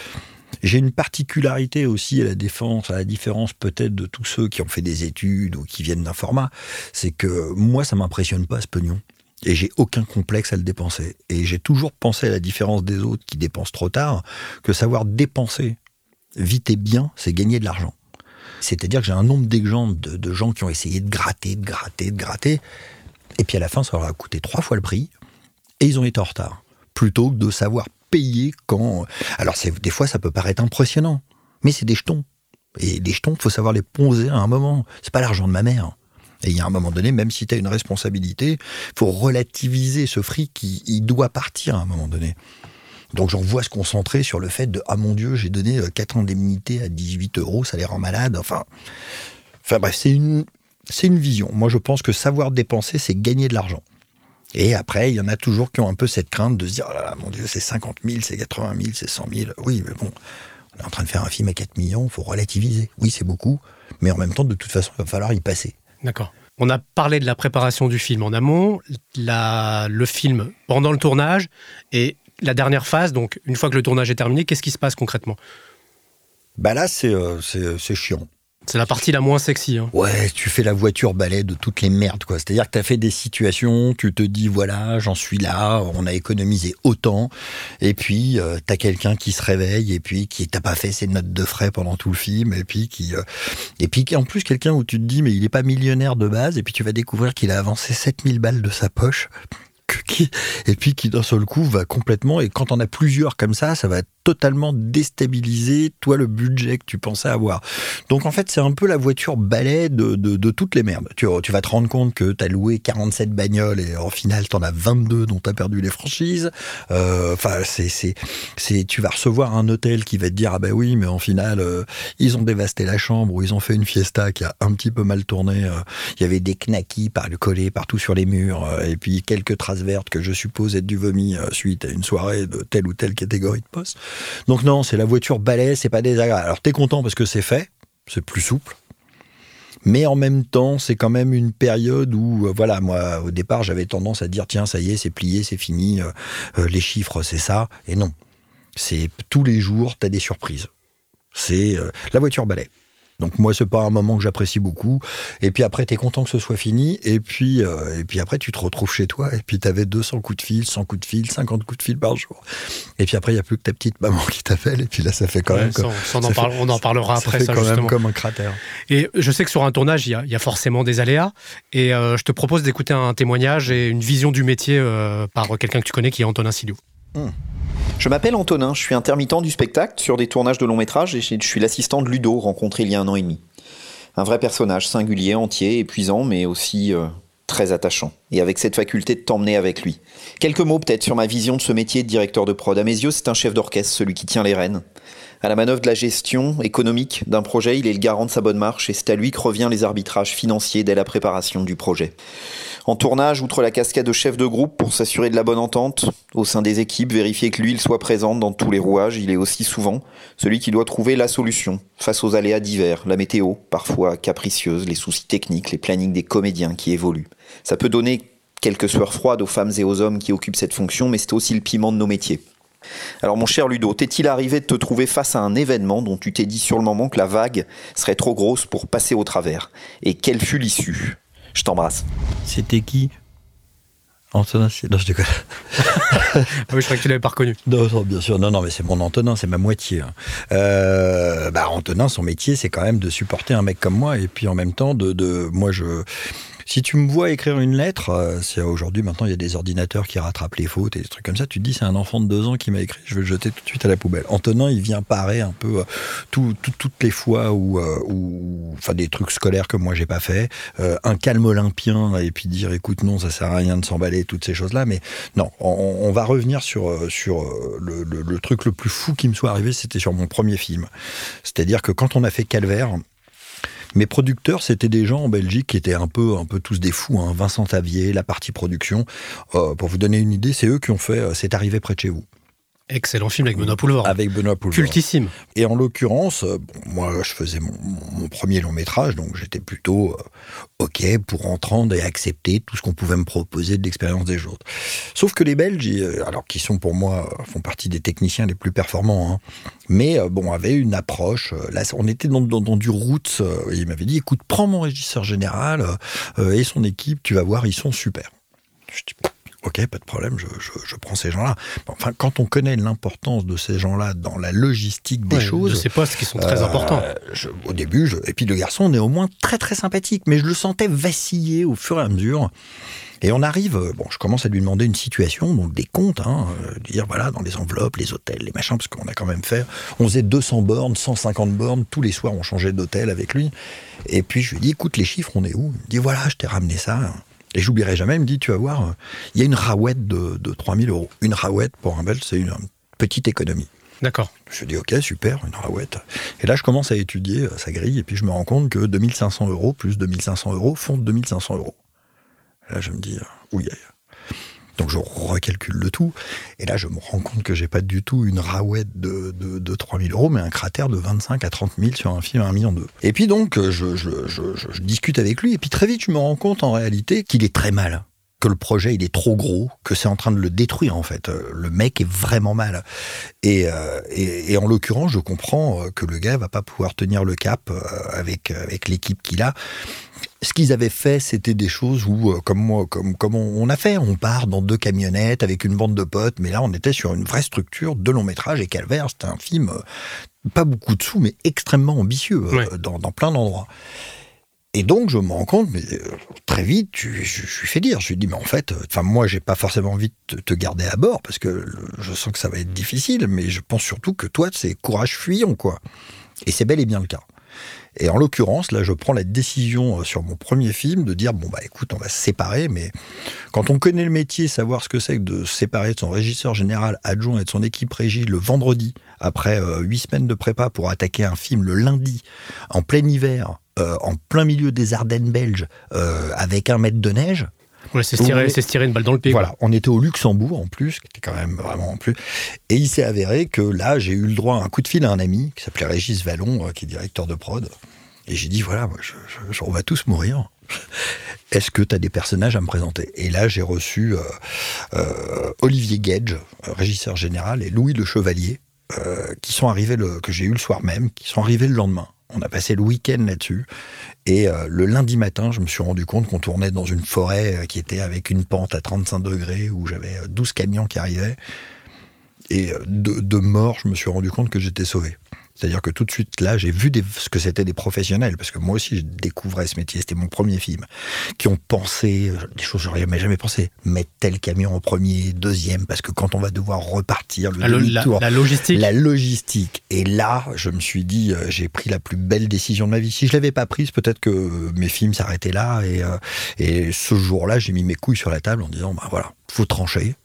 j'ai une particularité aussi à la défense, à la différence peut-être de tous ceux qui ont fait des études ou qui viennent d'un format, c'est que moi, ça m'impressionne pas ce pognon. Et j'ai aucun complexe à le dépenser. Et j'ai toujours pensé à la différence des autres qui dépensent trop tard, que savoir dépenser vite et bien, c'est gagner de l'argent. C'est-à-dire que j'ai un nombre d'exemples de, de gens qui ont essayé de gratter, de gratter, de gratter, et puis à la fin, ça leur a coûté trois fois le prix, et ils ont été en retard. Plutôt que de savoir payer quand. Alors, des fois, ça peut paraître impressionnant, mais c'est des jetons. Et les jetons, faut savoir les poser à un moment. C'est pas l'argent de ma mère. Et il y a un moment donné, même si tu as une responsabilité, faut relativiser ce fric qui il doit partir à un moment donné. Donc j'en vois se concentrer sur le fait de ah mon Dieu, j'ai donné 4 indemnités à 18 euros, ça les rend malades. Enfin, enfin bref, c'est une, c'est une vision. Moi, je pense que savoir dépenser, c'est gagner de l'argent. Et après, il y en a toujours qui ont un peu cette crainte de se dire, oh là là, mon Dieu, c'est 50 000, c'est 80 000, c'est 100 000. Oui, mais bon, on est en train de faire un film à 4 millions, il faut relativiser. Oui, c'est beaucoup, mais en même temps, de toute façon, il va falloir y passer. D'accord. On a parlé de la préparation du film en amont, le film pendant le tournage et la dernière phase. Donc, une fois que le tournage est terminé, qu'est-ce qui se passe concrètement? Bah là, c'est euh, chiant. C'est la partie la moins sexy. Hein. Ouais, tu fais la voiture balai de toutes les merdes, quoi. C'est-à-dire que tu as fait des situations, tu te dis, voilà, j'en suis là, on a économisé autant, et puis euh, tu as quelqu'un qui se réveille, et puis qui t'a pas fait ses notes de frais pendant tout le film, et puis qui. Euh, et puis en plus, quelqu'un où tu te dis, mais il est pas millionnaire de base, et puis tu vas découvrir qu'il a avancé 7000 balles de sa poche et puis qui d'un seul coup va complètement, et quand on a plusieurs comme ça, ça va totalement déstabiliser, toi, le budget que tu pensais avoir. Donc en fait, c'est un peu la voiture balai de, toutes les merdes. Tu, vas te rendre compte que tu as loué 47 bagnoles et en final, tu en as 22 dont tu as perdu les franchises. Euh, enfin, c'est, c'est, c'est, tu vas recevoir un hôtel qui va te dire, ah ben oui, mais en final, euh, ils ont dévasté la chambre ou ils ont fait une fiesta qui a un petit peu mal tourné. Euh. Il y avait des knackis par le collé partout sur les murs et puis quelques traces vertes que je suppose être du vomi suite à une soirée de telle ou telle catégorie de poste. Donc non, c'est la voiture balai, c'est pas désagréable. Alors t'es content parce que c'est fait, c'est plus souple. Mais en même temps, c'est quand même une période où, euh, voilà, moi, au départ, j'avais tendance à dire, tiens, ça y est, c'est plié, c'est fini, euh, euh, les chiffres, c'est ça. Et non. C'est tous les jours, tu as des surprises. C'est la voiture balai. Donc moi, c'est pas un moment que j'apprécie beaucoup. Et puis après, tu es content que ce soit fini. Et puis, euh, et puis après, tu te retrouves chez toi. Et puis, tu avais 200 coups de fil, 100 coups de fil, 50 coups de fil par jour. Et puis après, il n'y a plus que ta petite maman qui t'appelle. Et puis là, ça fait quand même... on en parlera après. Ça fait quand même comme un cratère. Et je sais que sur un tournage, il y, a, forcément des aléas. Et euh, je te propose d'écouter un témoignage et une vision du métier euh, par quelqu'un que tu connais, qui est Antonin Silio. Hum. Je m'appelle Antonin, je suis intermittent du spectacle sur des tournages de long métrage et je suis l'assistant de Ludo, rencontré il y a un an et demi. Un vrai personnage, singulier, entier, épuisant, mais aussi euh, très attachant, et avec cette faculté de t'emmener avec lui. Quelques mots peut-être sur ma vision de ce métier de directeur de prod. À mes yeux, c'est un chef d'orchestre, celui qui tient les rênes. À la manœuvre de la gestion économique d'un projet, il est le garant de sa bonne marche, et c'est à lui que revient les arbitrages financiers dès la préparation du projet. En tournage, outre la casquette de chef de groupe pour s'assurer de la bonne entente au sein des équipes, vérifier que l'huile soit présente dans tous les rouages, il est aussi souvent celui qui doit trouver la solution face aux aléas divers, la météo, parfois capricieuse, les soucis techniques, les plannings des comédiens qui évoluent. Ça peut donner quelques sueurs froides aux femmes et aux hommes qui occupent cette fonction, mais c'est aussi le piment de nos métiers. Alors mon cher Ludo, t'est-il arrivé de te trouver face à un événement dont tu t'es dit sur le moment que la vague serait trop grosse pour passer au travers? Et quelle fut l'issue? Je t'embrasse. C'était qui? Antonin, non, je déconne. ah <laughs> oui, je crois que tu l'avais pas reconnu. Non, bien sûr. Non, non, mais c'est mon Antonin, c'est ma moitié. Hein. Euh, bah, Antonin, son métier, c'est quand même de supporter un mec comme moi. Et puis en même temps, de, de moi, je, si tu me vois écrire une lettre, euh, c'est aujourd'hui, maintenant, il y a des ordinateurs qui rattrapent les fautes et des trucs comme ça. Tu te dis, c'est un enfant de deux ans qui m'a écrit, je vais le jeter tout de suite à la poubelle. Antonin, il vient parer un peu euh, toutes les fois où, euh, enfin, des trucs scolaires que moi j'ai pas fait, un calme olympien et puis dire, écoute, non, ça sert à rien de s'emballer, toutes ces choses-là. Mais non, on, va revenir sur, sur le, le truc le plus fou qui me soit arrivé, c'était sur mon premier film. C'est-à-dire que quand on a fait Calvaire, mes producteurs, c'était des gens en Belgique qui étaient un peu, un peu tous des fous. Hein. Vincent Tavier, la partie production. Euh, pour vous donner une idée, c'est eux qui ont fait euh, C'est arrivé près de chez vous. Excellent film avec Benoît Poulvord. Avec Benoît Poulvord. Cultissime. Et en l'occurrence, euh, moi, je faisais mon, premier long métrage, donc j'étais plutôt euh, OK pour entendre et accepter tout ce qu'on pouvait me proposer de l'expérience des autres. Sauf que les Belges, euh, alors qui sont pour moi, font partie des techniciens les plus performants, hein, mais bon, avaient une approche. Là, on était dans, du roots. il m'avait dit, écoute, prends mon régisseur général et son équipe, tu vas voir, ils sont super. Je dis, Ok, pas de problème, je, prends ces gens-là. Enfin, quand on connaît l'importance de ces gens-là dans la logistique des choses. De ces postes qui sont très euh, importants. au début, et puis le garçon, on est au moins très très sympathique, mais je le sentais vaciller au fur et à mesure. Et on arrive, euh, bon, je commence à lui demander une situation, donc des comptes, hein, euh, dire voilà, dans les enveloppes, les hôtels, les machins, parce qu'on a quand même fait, on faisait 200 bornes, 150 bornes, tous les soirs on changeait d'hôtel avec lui. Et puis je lui dis, écoute, les chiffres, on est où? Il me dit, voilà, je t'ai ramené ça. Et j'oublierai jamais, il me dit, tu vas voir, il y a une rawette de, de 3000 euros. Une rawette, pour un Belge, c'est une, petite économie. D'accord. Je dis, ok, super, une rawette. Et là, je commence à étudier euh, sa grille, et puis je me rends compte que 2500 euros plus 2500 euros font 2500 euros. là, je me dis, oui. Donc je recalcule le tout. Et là, je me rends compte que j'ai pas du tout une rawette de, de, de 3000 euros, mais un cratère de 25 à 30 000 sur un film à 1 million d'euros. Et puis donc, je, je, discute avec lui. Et puis très vite, je me rends compte en réalité qu'il est très mal que le projet il est trop gros, que c'est en train de le détruire en fait. Le mec est vraiment mal. Et, euh, et, et en l'occurrence, je comprends que le gars va pas pouvoir tenir le cap euh, avec l'équipe qu'il a ce qu'ils avaient fait, c'était des choses où, euh, comme moi, comme, comme on, a fait, on part dans deux camionnettes avec une bande de potes, mais là, on était sur une vraie structure de long métrage et Calvaire, c'était un film, euh, pas beaucoup de sous, mais extrêmement ambitieux euh, dans, dans, plein d'endroits. Et donc, je me rends compte, mais très vite, je, lui fais dire, je lui dis, mais en fait, enfin, moi, j'ai pas forcément envie de te, te, garder à bord parce que je sens que ça va être difficile, mais je pense surtout que toi, c'est courage fuyant, quoi. Et c'est bel et bien le cas. Et en l'occurrence, là, je prends la décision euh, sur mon premier film de dire bon bah écoute, on va se séparer, mais quand on connaît le métier, savoir ce que c'est que de se séparer de son régisseur général adjoint et de son équipe régie le vendredi après euh, huit semaines de prépa pour attaquer un film le lundi en plein hiver, euh, en plein milieu des Ardennes belges, avec un mètre de neige. Ouais, c'est se, tirer, se tirer une balle dans le pied. Voilà, quoi. on était au Luxembourg en plus, qui était quand même vraiment en plus. Et il s'est avéré que là, j'ai eu le droit à un coup de fil à un ami qui s'appelait Régis Vallon, euh, qui est directeur de prod. Et j'ai dit, voilà, moi, je, je, on va tous mourir. <laughs> Est-ce que tu as des personnages à me présenter? Et là, j'ai reçu euh, euh, Olivier Gage, régisseur général, et Louis Le Chevalier, euh, qui sont arrivés, le, que j'ai eu le soir même, qui sont arrivés le lendemain. On a passé le week-end là-dessus. Et euh, le lundi matin, je me suis rendu compte qu'on tournait dans une forêt euh, qui était avec une pente à 35 degrés, où j'avais 12 camions qui arrivaient. Et de, de mort, je me suis rendu compte que j'étais sauvé. C'est-à-dire que tout de suite, là, j'ai vu des, ce que c'était des professionnels, parce que moi aussi, je découvrais ce métier, c'était mon premier film, qui ont pensé des choses que j'aurais jamais, jamais pensé. Mettre tel camion en premier, deuxième, parce que quand on va devoir repartir, le la, la, la, logistique. La logistique. Et là, je me suis dit, euh, j'ai pris la plus belle décision de ma vie. Si je l'avais pas prise, peut-être que mes films s'arrêtaient là. Et, euh, et ce jour-là, j'ai mis mes couilles sur la table en disant, bah voilà, faut trancher.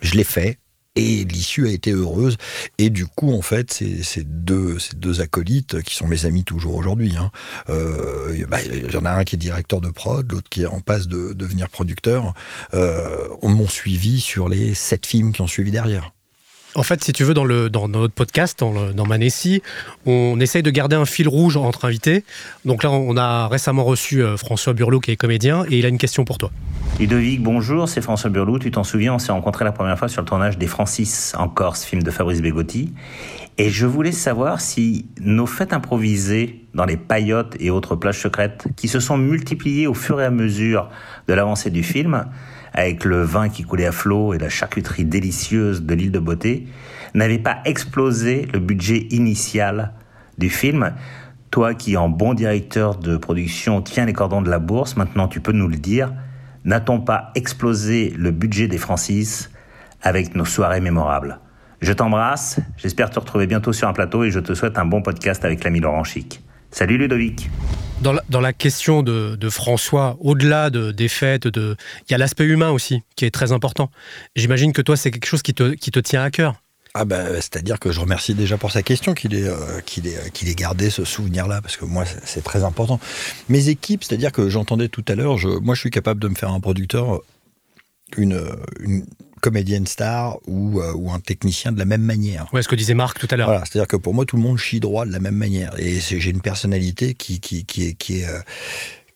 Je l'ai fait et l'issue a été heureuse. Et du coup, en fait, ces, ces, deux, acolytes, qui sont mes amis toujours aujourd'hui, hein, euh, bah, il y en a un qui est directeur de prod, l'autre qui est en passe de, de devenir producteur, euh, m'ont suivi sur les sept films qui ont suivi derrière. En fait, si tu veux, dans, notre podcast, dans, le, Manessi, on essaye de garder un fil rouge entre invités. Donc là, on a récemment reçu euh, François Burlot, qui est comédien, et il a une question pour toi. Ludovic, bonjour, c'est François Burlot. Tu t'en souviens, on s'est rencontrés la première fois sur le tournage des Francis en Corse, film de Fabrice Begotti. Et je voulais savoir si nos fêtes improvisées dans les paillotes et autres plages secrètes, qui se sont multipliées au fur et à mesure de l'avancée du film, avec le vin qui coulait à flot et la charcuterie délicieuse de l'île de Beauté, n'avait pas explosé le budget initial du film. Toi qui, en bon directeur de production, tiens les cordons de la bourse, maintenant tu peux nous le dire, n'a-t-on pas explosé le budget des Francis avec nos soirées mémorables? Je t'embrasse, j'espère te retrouver bientôt sur un plateau et je te souhaite un bon podcast avec l'ami Laurent Chic. Salut Ludovic dans la, dans la, question de, de François, au-delà de, des fêtes, de, il y a l'aspect humain aussi qui est très important. J'imagine que toi, c'est quelque chose qui te, qui te tient à cœur. Ah ben, bah, c'est-à-dire que je remercie déjà pour sa question qu'il ait, euh, qu'il ait, qu'il ait gardé ce souvenir-là, parce que moi, c'est très important. Mes équipes, c'est-à-dire que j'entendais tout à l'heure, je, moi, je suis capable de me faire un producteur, une, une comédienne star ou, euh, ou, un technicien de la même manière. Ouais, ce que disait Marc tout à l'heure. Voilà, c'est-à-dire que pour moi, tout le monde chie droit de la même manière. Et j'ai une personnalité qui, qui, qui est, qui est, euh,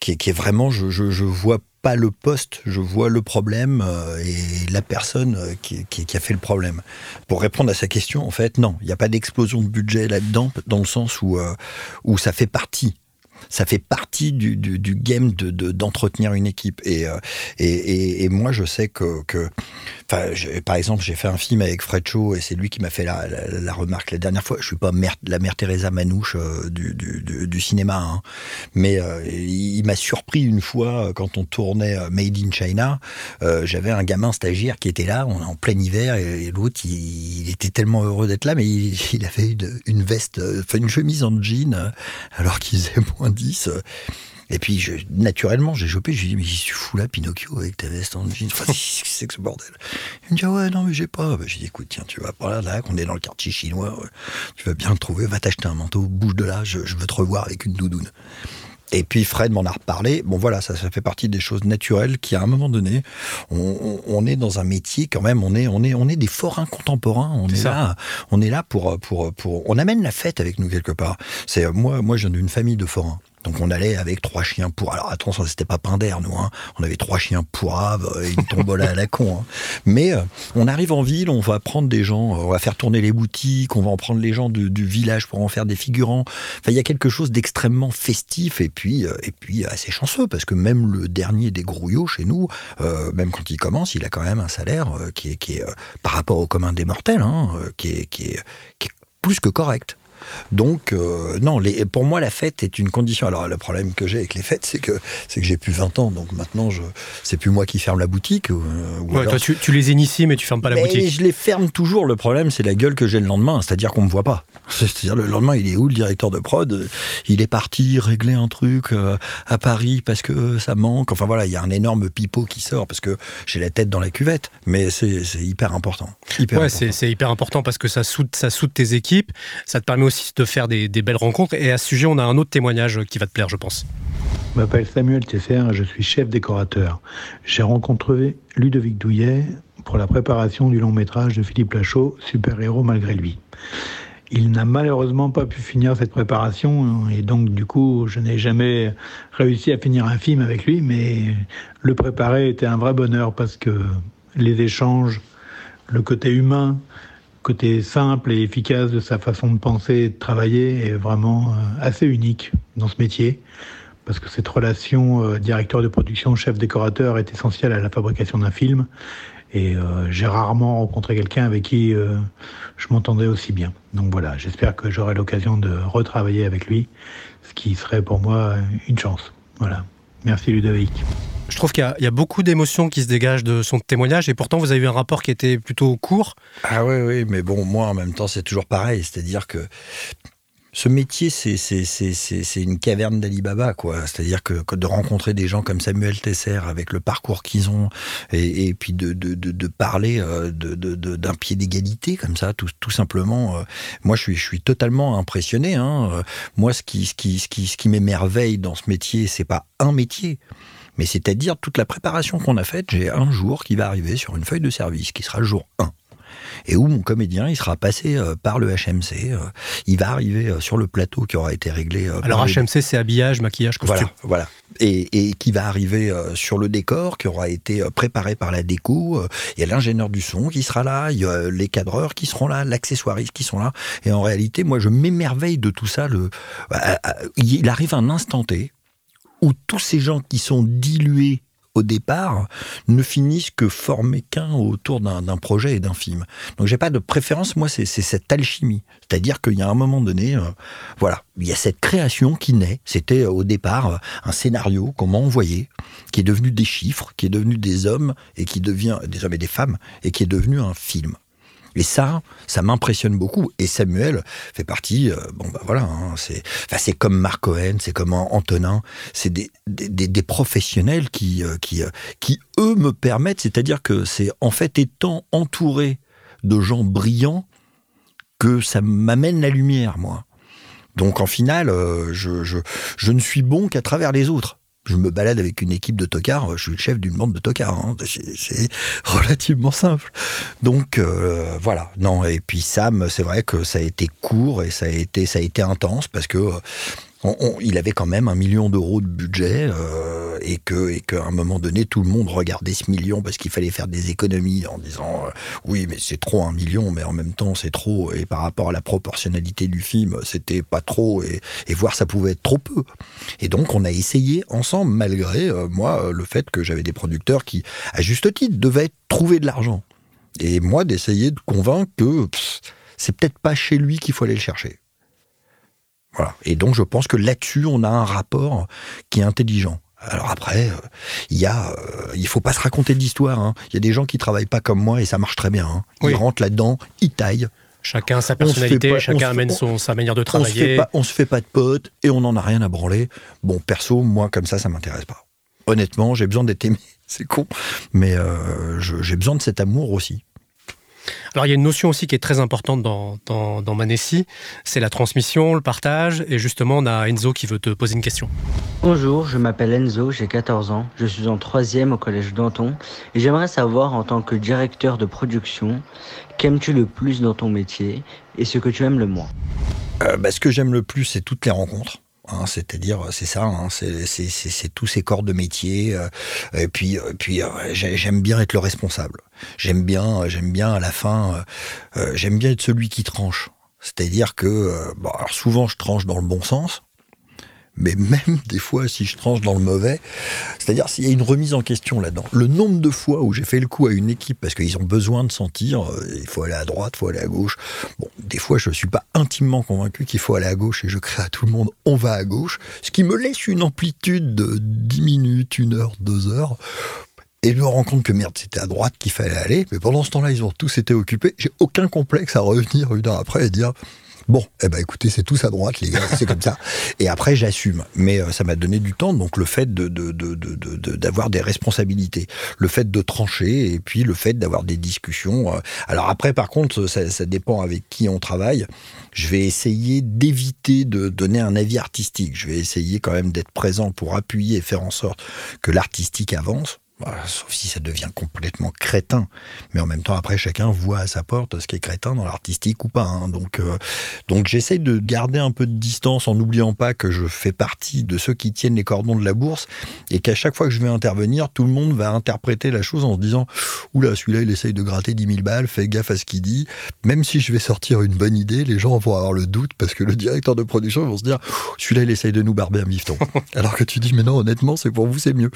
qui est, qui est vraiment, je, je, je vois pas le poste, je vois le problème euh, et la personne qui, qui, qui, a fait le problème. Pour répondre à sa question, en fait, non, il n'y a pas d'explosion de budget là-dedans, dans le sens où, euh, où ça fait partie ça fait partie du, du, game d'entretenir de, de, une équipe. Et, euh, et, et, et, moi, je sais que, que par exemple, j'ai fait un film avec Fred Shaw et c'est lui qui m'a fait la, la, remarque la dernière fois. Je suis pas la mère Teresa Manouche euh, du, du, cinéma, hein. mais euh, il, m'a surpris une fois quand on tournait Made in China. Euh, J'avais un gamin stagiaire qui était là, on en plein hiver, et, l'autre, il, était tellement heureux d'être là, mais il, avait une, une veste, une chemise en jean, alors qu'il faisait moins 10. Et puis, naturellement, j'ai chopé, je lui ai dit, mais j'y suis fou là, Pinocchio, avec ta veste en jeans. Enfin, <laughs> c'est que ce bordel? Il me dit, ah ouais, non, mais j'ai pas. Ben, j'ai dit, écoute, tiens, tu vas par là, là, qu'on est dans le quartier chinois, tu vas bien le trouver, va t'acheter un manteau, bouge de là, je veux te revoir avec une doudoune. Et puis Fred m'en a reparlé. Bon voilà, ça, ça fait partie des choses naturelles qui, à un moment donné, on, est dans un métier quand même. On est, on est, on est des forains contemporains. On est, là, on est là pour, pour, pour, on amène la fête avec nous quelque part. C'est moi, moi, je viens d'une famille de forains. Donc on allait avec trois chiens pour. Alors attention, c'était pas d'air, nous. Hein. On avait trois chiens pourraves et une tombola à la con. Hein. Mais euh, on arrive en ville, on va prendre des gens, on va faire tourner les boutiques, on va en prendre les gens du, village pour en faire des figurants. Enfin, il y a quelque chose d'extrêmement festif et puis euh, et puis assez chanceux parce que même le dernier des grouillots chez nous, euh, même quand il commence, il a quand même un salaire qui est, qui est par rapport au commun des mortels, hein, qui est, qui est plus que correct. Donc, euh, non, les, pour moi, la fête est une condition. Alors, le problème que j'ai avec les fêtes, c'est que, c'est que j'ai plus 20 ans, donc maintenant, je, c'est plus moi qui ferme la boutique. Ou, ouais, toi, tu, les inities, mais tu fermes pas la boutique. Je les ferme toujours. Le problème, c'est la gueule que j'ai le lendemain, c'est-à-dire qu'on me voit pas. <laughs> C'est-à-dire, le lendemain, il est où, le directeur de prod? Il est parti régler un truc euh, à Paris parce que ça manque. Enfin, voilà, il y a un énorme pipeau qui sort parce que j'ai la tête dans la cuvette. Mais c'est, hyper important. Hyper ouais, C'est, hyper important parce que ça soude, ça soude tes équipes. Ça te permet aussi de faire des, belles rencontres. Et à ce sujet, on a un autre témoignage qui va te plaire, je pense. Je m'appelle Samuel Tesser, je suis chef décorateur. J'ai rencontré Ludovic Douillet pour la préparation du long métrage de Philippe Lachaud, Super-héros malgré lui. Il n'a malheureusement pas pu finir cette préparation et donc du coup je n'ai jamais réussi à finir un film avec lui mais le préparer était un vrai bonheur parce que les échanges, le côté humain, côté simple et efficace de sa façon de penser et de travailler est vraiment euh, assez unique dans ce métier, parce que cette relation euh, directeur de production, chef décorateur est essentielle à la fabrication d'un film. Et euh, j'ai rarement rencontré quelqu'un avec qui je m'entendais aussi bien. Donc voilà, j'espère que j'aurai l'occasion de retravailler avec lui, ce qui serait pour moi une chance. Voilà. Merci Ludovic. Je trouve qu'il y, a beaucoup d'émotions qui se dégagent de son témoignage et pourtant vous avez eu un rapport qui était plutôt court. Ah oui, oui, mais bon, moi en même temps c'est toujours pareil, c'est-à-dire que ce métier, c'est une caverne d'Alibaba, quoi. C'est-à-dire que, de rencontrer des gens comme Samuel Tesser, avec le parcours qu'ils ont, et, puis de, de, parler euh, d'un pied d'égalité, comme ça, tout, simplement. Euh, moi, je suis, totalement impressionné. Hein. Moi, ce qui, ce qui, ce qui, ce qui m'émerveille dans ce métier, c'est pas un métier mais c'est-à-dire toute la préparation qu'on a faite, j'ai un jour qui va arriver sur une feuille de service, qui sera le jour 1 et où mon comédien il sera passé euh, par le HMC. Euh, il va arriver euh, sur le plateau qui aura été réglé. Alors HMC c'est habillage, maquillage, costume. Voilà, Et, qui va arriver sur le décor qui aura été préparé par la déco. Il y a l'ingénieur du son qui sera là, il y a les cadreurs qui seront là, l'accessoiriste qui sont là. Et en réalité, moi je m'émerveille de tout ça. Le, il arrive un instant T où tous ces gens qui sont dilués au départ ne finissent que formés qu'un autour d'un projet et d'un film. Donc j'ai pas de préférence, moi c'est cette alchimie. C'est-à-dire qu'il y a un moment donné, euh, voilà, il y a cette création qui naît. C'était euh, au départ euh, un scénario qu'on m'a envoyé, qui est devenu des chiffres, qui est devenu des hommes et qui devient des hommes et des femmes et qui est devenu un film. Et ça, ça m'impressionne beaucoup. Et Samuel fait partie, euh, bon bah voilà, hein, c'est, comme Marc Cohen, c'est comme Antonin, c'est des, des, professionnels qui, euh, euh, qui, eux, me permettent, c'est-à-dire que c'est en fait étant entouré de gens brillants que ça m'amène la lumière, moi. Donc en finale, je, je, je ne suis bon qu'à travers les autres je me balade avec une équipe de tocards, je suis le chef d'une bande de tocards. Hein. C'est <laughs> relativement simple. Donc euh, voilà. Non. Et puis Sam, c'est vrai que ça a été court et ça a été ça a été intense parce que il avait quand même un million d'euros de budget euh, et qu'à un moment donné tout le monde regardait ce million parce qu'il fallait faire des économies en disant euh, oui mais c'est trop un million mais en même temps c'est trop et par rapport à la proportionnalité du film c'était pas trop et, et voir ça pouvait être trop peu. Et donc on a essayé ensemble malgré euh, moi le fait que j'avais des producteurs qui à juste titre devaient trouver de l'argent. Et moi d'essayer de convaincre que c'est peut-être pas chez lui qu'il faut aller le chercher et donc je pense que là-dessus, on a un rapport qui est intelligent. Alors après, euh, il y a, euh, il faut pas se raconter d'histoire. Hein. Il y a des gens qui travaillent pas comme moi et ça marche très bien. Hein. Ils rentrent là-dedans, ils taillent. Chacun sa personnalité, chacun amène son, sa manière de travailler. On se, fait pas, se fait pas de potes et on n'en a rien à branler. Bon, perso, moi comme ça, ça m'intéresse pas. Honnêtement, j'ai besoin d'être aimé. <laughs> C'est con, mais euh, j'ai besoin de cet amour aussi. Alors il y a une notion aussi qui est très importante dans, dans, dans Manessi, c'est la transmission, le partage, et justement on a Enzo qui veut te poser une question. Bonjour, je m'appelle Enzo, j'ai 14 ans, je suis en troisième au collège Danton, et j'aimerais savoir en tant que directeur de production, qu'aimes-tu le plus dans ton métier et ce que tu aimes le moins? Euh, bah, Ce que j'aime le plus, c'est toutes les rencontres. Hein, c'est-à-dire, c'est ça, hein, c'est tous ces corps de métier. Euh, et puis, euh, puis j'aime bien être le responsable. J'aime bien, j'aime bien à la fin, j'aime bien être celui qui tranche. C'est-à-dire que, bon, alors souvent je tranche dans le bon sens, mais <laughs> même des fois si je tranche dans le mauvais, c'est-à-dire s'il y a une remise en question là-dedans. Le nombre de fois où j'ai fait le coup à une équipe parce qu'ils ont besoin de sentir, euh, il faut aller à droite, il faut aller à gauche. Bon, des fois je ne suis pas intimement convaincu qu'il faut aller à gauche et je crée à tout le monde on va à gauche, ce qui me laisse une amplitude de 10 minutes, 1 heure, 2 heures. Et je me rends compte que merde, c'était à droite qu'il fallait aller. Mais pendant ce temps-là, ils ont tous été occupés. J'ai aucun complexe à revenir une heure après et dire Bon, eh ben écoutez, c'est tous à droite, les gars, c'est comme ça. <laughs> Et après, j'assume. Mais euh, ça m'a donné du temps, donc le fait de, d'avoir des responsabilités, le fait de trancher, et puis le fait d'avoir des discussions. Euh. Alors après, par contre, ça, ça dépend avec qui on travaille. Je vais essayer d'éviter de donner un avis artistique. Je vais essayer quand même d'être présent pour appuyer et faire en sorte que l'artistique avance sauf si ça devient complètement crétin. Mais en même temps, après, chacun voit à sa porte ce qui est crétin dans l'artistique ou pas. Hein. Donc, euh, donc j'essaye de garder un peu de distance en n'oubliant pas que je fais partie de ceux qui tiennent les cordons de la bourse et qu'à chaque fois que je vais intervenir, tout le monde va interpréter la chose en se disant Oula, celui-là, il essaye de gratter 10 000 balles, fais gaffe à ce qu'il dit. Même si je vais sortir une bonne idée, les gens vont avoir le doute parce que le directeur de production va se dire Celui-là, il essaye de nous barber un bifton. Alors que tu dis Mais non, honnêtement, c'est pour vous, c'est mieux.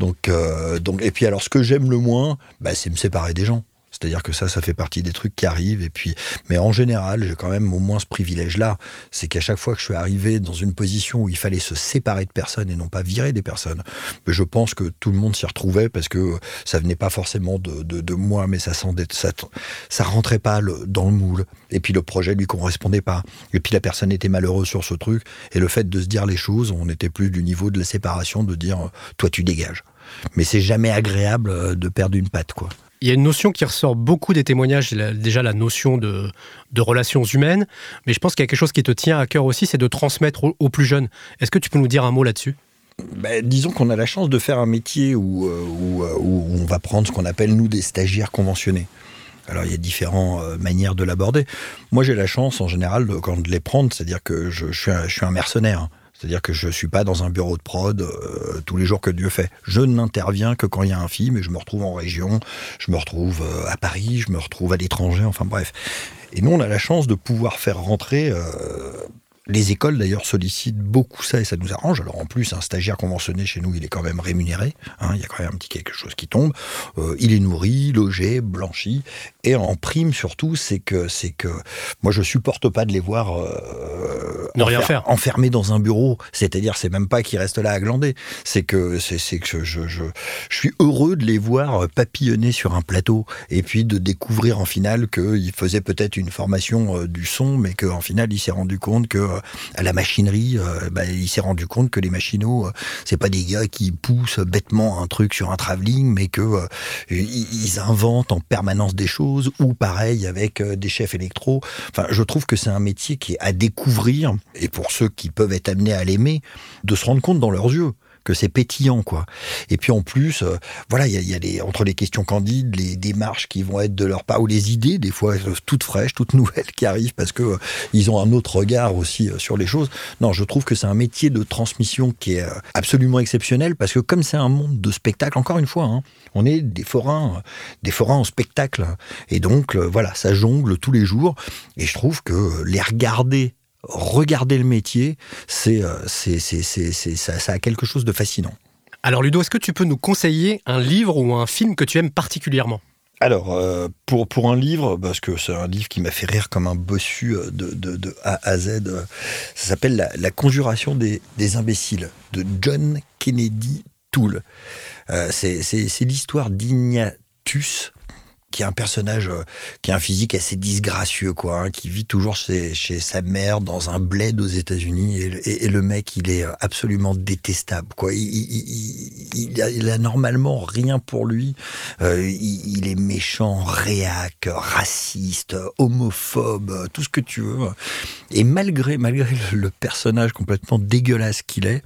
Donc, euh, donc, et puis alors, ce que j'aime le moins, bah, c'est me séparer des gens. C'est-à-dire que ça, ça fait partie des trucs qui arrivent. Et puis, mais en général, j'ai quand même au moins ce privilège-là, c'est qu'à chaque fois que je suis arrivé dans une position où il fallait se séparer de personnes et non pas virer des personnes, je pense que tout le monde s'y retrouvait parce que ça venait pas forcément de, moi, mais ça, ça, ça rentrait pas dans le moule. Et puis le projet lui correspondait pas. Et puis la personne était malheureuse sur ce truc. Et le fait de se dire les choses, on n'était plus du niveau de la séparation, de dire toi tu dégages mais c'est jamais agréable euh, de perdre une patte, quoi. Il y a une notion qui ressort beaucoup des témoignages, déjà la notion de, relations humaines, mais je pense qu'il y a quelque chose qui te tient à cœur aussi, c'est de transmettre aux, plus jeunes. Est-ce que tu peux nous dire un mot là-dessus? Ben, disons qu'on a la chance de faire un métier où, euh, euh, où, on va prendre ce qu'on appelle, nous, des stagiaires conventionnés. Alors, il y a différentes manières de l'aborder. Moi, j'ai la chance, en général, de, quand de les prendre, c'est-à-dire que je, suis je suis un mercenaire. C'est-à-dire que je ne suis pas dans un bureau de prod euh, tous les jours que Dieu fait. Je n'interviens que quand il y a un film et je me retrouve en région, je me retrouve euh, à Paris, je me retrouve à l'étranger, enfin bref. Et nous, on a la chance de pouvoir faire rentrer euh, les écoles d'ailleurs sollicitent beaucoup ça et ça nous arrange. Alors en plus, un stagiaire conventionné chez nous, il est quand même rémunéré. Hein, il y a quand même un petit quelque chose qui tombe. Euh, il est nourri, logé, blanchi. Et en prime surtout, c'est que c'est que moi je supporte pas de les voir euh, ne rien faire enfermés dans un bureau. C'est-à-dire, c'est même pas qu'ils restent là à glander. C'est que c'est que je, je, je suis heureux de les voir papillonner sur un plateau et puis de découvrir en finale qu'il faisait peut-être une formation euh, du son, mais qu'en finale il s'est rendu compte que à la machinerie, euh, bah, il s'est rendu compte que les machinaux, euh, c'est pas des gars qui poussent bêtement un truc sur un travelling, mais que ils inventent en permanence des choses, ou pareil avec des chefs électro. Enfin, je trouve que c'est un métier qui est à découvrir, et pour ceux qui peuvent être amenés à l'aimer, de se rendre compte dans leurs yeux que c'est pétillant, quoi. Et puis en plus, euh, voilà, il y a, les, entre les questions candides, les démarches qui vont être de leur part, ou les idées, des fois toutes fraîches, toutes <laughs> nouvelles qui arrivent parce que euh, ils ont un autre regard aussi euh, sur les choses. Non, je trouve que c'est un métier de transmission qui est absolument exceptionnel parce que comme c'est un monde de spectacle, encore une fois, hein, on est des forains, des forains en spectacle, et donc voilà, ça jongle tous les jours. Et je trouve que les regarder regarder le métier, c'est, euh, c'est, c'est, ça, ça a quelque chose de fascinant. Alors Ludo, est-ce que tu peux nous conseiller un livre ou un film que tu aimes particulièrement? Alors, euh, pour, pour un livre, parce que c'est un livre qui m'a fait rire comme un bossu euh, de, de, A à Z, ça s'appelle la, Conjuration des, des, imbéciles de John Kennedy Toole. c'est l'histoire d'Ignatius, qui est un personnage euh, qui a un physique assez disgracieux, quoi, hein, qui vit toujours chez, chez, sa mère dans un bled aux États-Unis. Et, le mec, il est euh, absolument détestable, quoi. Il, il, a, normalement rien pour lui. Euh, il, est méchant, réac, raciste, homophobe, tout ce que tu veux. Et malgré, malgré le personnage complètement dégueulasse qu'il est,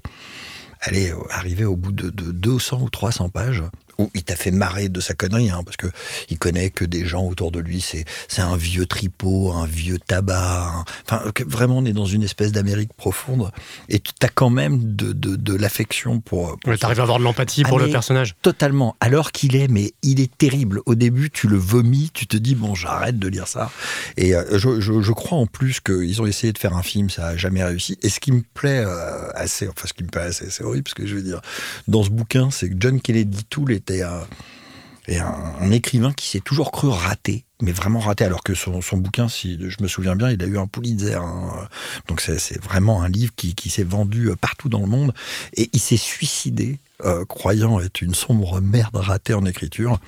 elle est au bout de, de 200 ou 300 pages où il t'a fait marrer de sa connerie, hein, parce que il connaît que des gens autour de lui, c'est c'est un vieux tripot, un vieux tabac. Enfin, vraiment, on est dans une espèce d'Amérique profonde, et tu as quand même de, de, de l'affection pour. pour T'arrives à avoir de l'empathie pour le personnage. Totalement. Alors qu'il est, mais il est terrible. Au début, tu le vomis, tu te dis bon, j'arrête de lire ça. Et euh, je, je, je, crois en plus qu'ils ont essayé de faire un film, ça a jamais réussi. Et ce qui me plaît euh, assez, enfin ce qui me plaît assez, c'est horrible, ce que je veux dire, dans ce bouquin, c'est que John Kennedy tout les et un, écrivain qui s'est toujours cru raté, mais vraiment raté, alors que son, bouquin, si je me souviens bien, il a eu un Pulitzer. Hein. Donc c'est vraiment un livre qui, qui s'est vendu partout dans le monde. Et il s'est suicidé euh, croyant être une sombre merde ratée en écriture.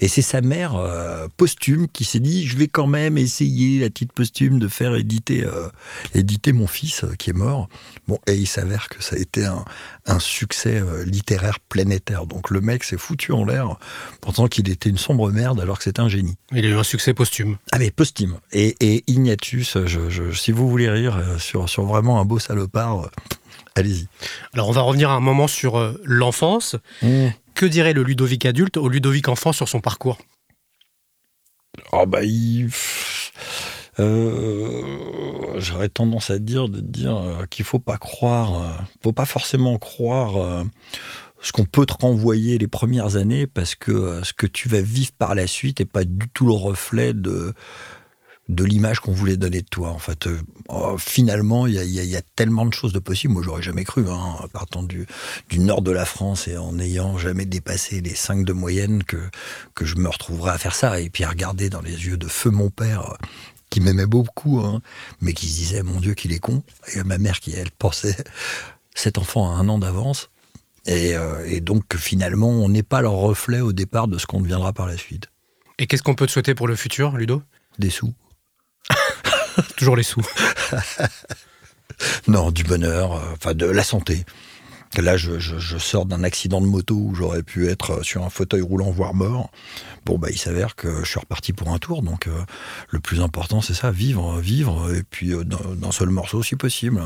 Et c'est sa mère euh, posthume qui s'est dit je vais quand même essayer la petite posthume de faire éditer euh, éditer mon fils qui est mort. Bon et il s'avère que ça a été un, succès littéraire planétaire. Donc le mec s'est foutu en l'air pensant qu'il était une sombre merde alors que c'était un génie. Succès posthume. Ah mais posthume. Et, et Ignatius, je, si vous voulez rire sur, sur vraiment un beau salopard Allez-y. Alors, on va revenir un moment sur euh, l'enfance. Mmh. Que dirait le Ludovic adulte au Ludovic enfant sur son parcours? Oh, bah, euh, J'aurais tendance à dire de dire euh, qu'il faut pas croire, faut pas forcément croire ce qu'on peut te renvoyer les premières années parce que ce que tu vas vivre par la suite n'est pas du tout le reflet de l'image qu'on voulait donner de toi. En fait, euh, oh, finalement, il y, a, tellement de choses de possibles. Moi, j'aurais jamais cru, hein, partant du, nord de la France et en n'ayant jamais dépassé les 5 de moyenne, que, je me retrouverais à faire ça. Et puis à regarder dans les yeux de feu mon père, euh, qui m'aimait beaucoup, hein, mais qui se disait, mon Dieu, qu'il est con. Et ma mère qui, elle, pensait, <laughs> cet enfant a un an d'avance. Et, euh, et donc, finalement, on n'est pas leur reflet au départ de ce qu'on deviendra par la suite. Et qu'est-ce qu'on peut te souhaiter pour le futur, Ludo? Des sous. <laughs> Toujours les sous. <laughs> non, du bonheur, euh, enfin de la santé. Là, je, sors d'un accident de moto où j'aurais pu être euh, sur un fauteuil roulant, voire mort. Bon, bah, il s'avère que je suis reparti pour un tour. Donc, euh, le plus important, c'est ça, vivre, vivre, et puis d'un seul morceau, si possible.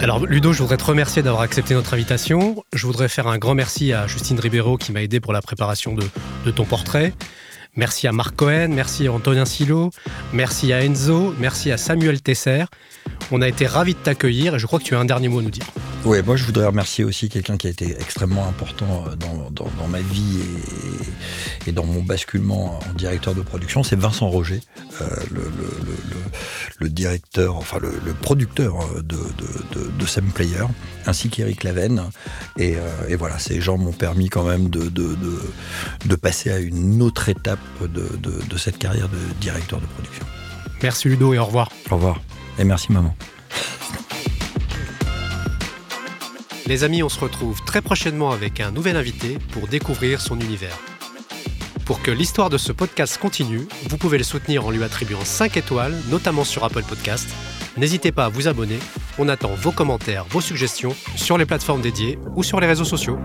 Alors, Ludo, je voudrais te remercier d'avoir accepté notre invitation. Je voudrais faire un grand merci à Justine Ribeiro qui m'a aidé pour la préparation de, de ton portrait. Merci à Marc Cohen, merci à Antonin Silo, merci à Enzo, merci à Samuel Tesser. On a été ravis de t'accueillir et je crois que tu as un dernier mot à nous dire. Oui, moi je voudrais remercier aussi quelqu'un qui a été extrêmement important euh, dans, ma vie et, dans mon basculement en directeur de production, c'est Vincent Roger, euh, le, directeur, enfin le, producteur euh, de, de, Sam Player, ainsi qu'Eric Lavenne. Et, voilà, ces gens m'ont permis quand même de, de, passer à une autre étape de cette carrière de directeur de production. Merci Ludo et au revoir. Au revoir. Et merci maman. <laughs> Les amis, on se retrouve très prochainement avec un nouvel invité pour découvrir son univers. Pour que l'histoire de ce podcast continue, vous pouvez le soutenir en lui attribuant 5 étoiles, notamment sur Apple Podcast. N'hésitez pas à vous abonner. On attend vos commentaires, vos suggestions sur les plateformes dédiées ou sur les réseaux sociaux.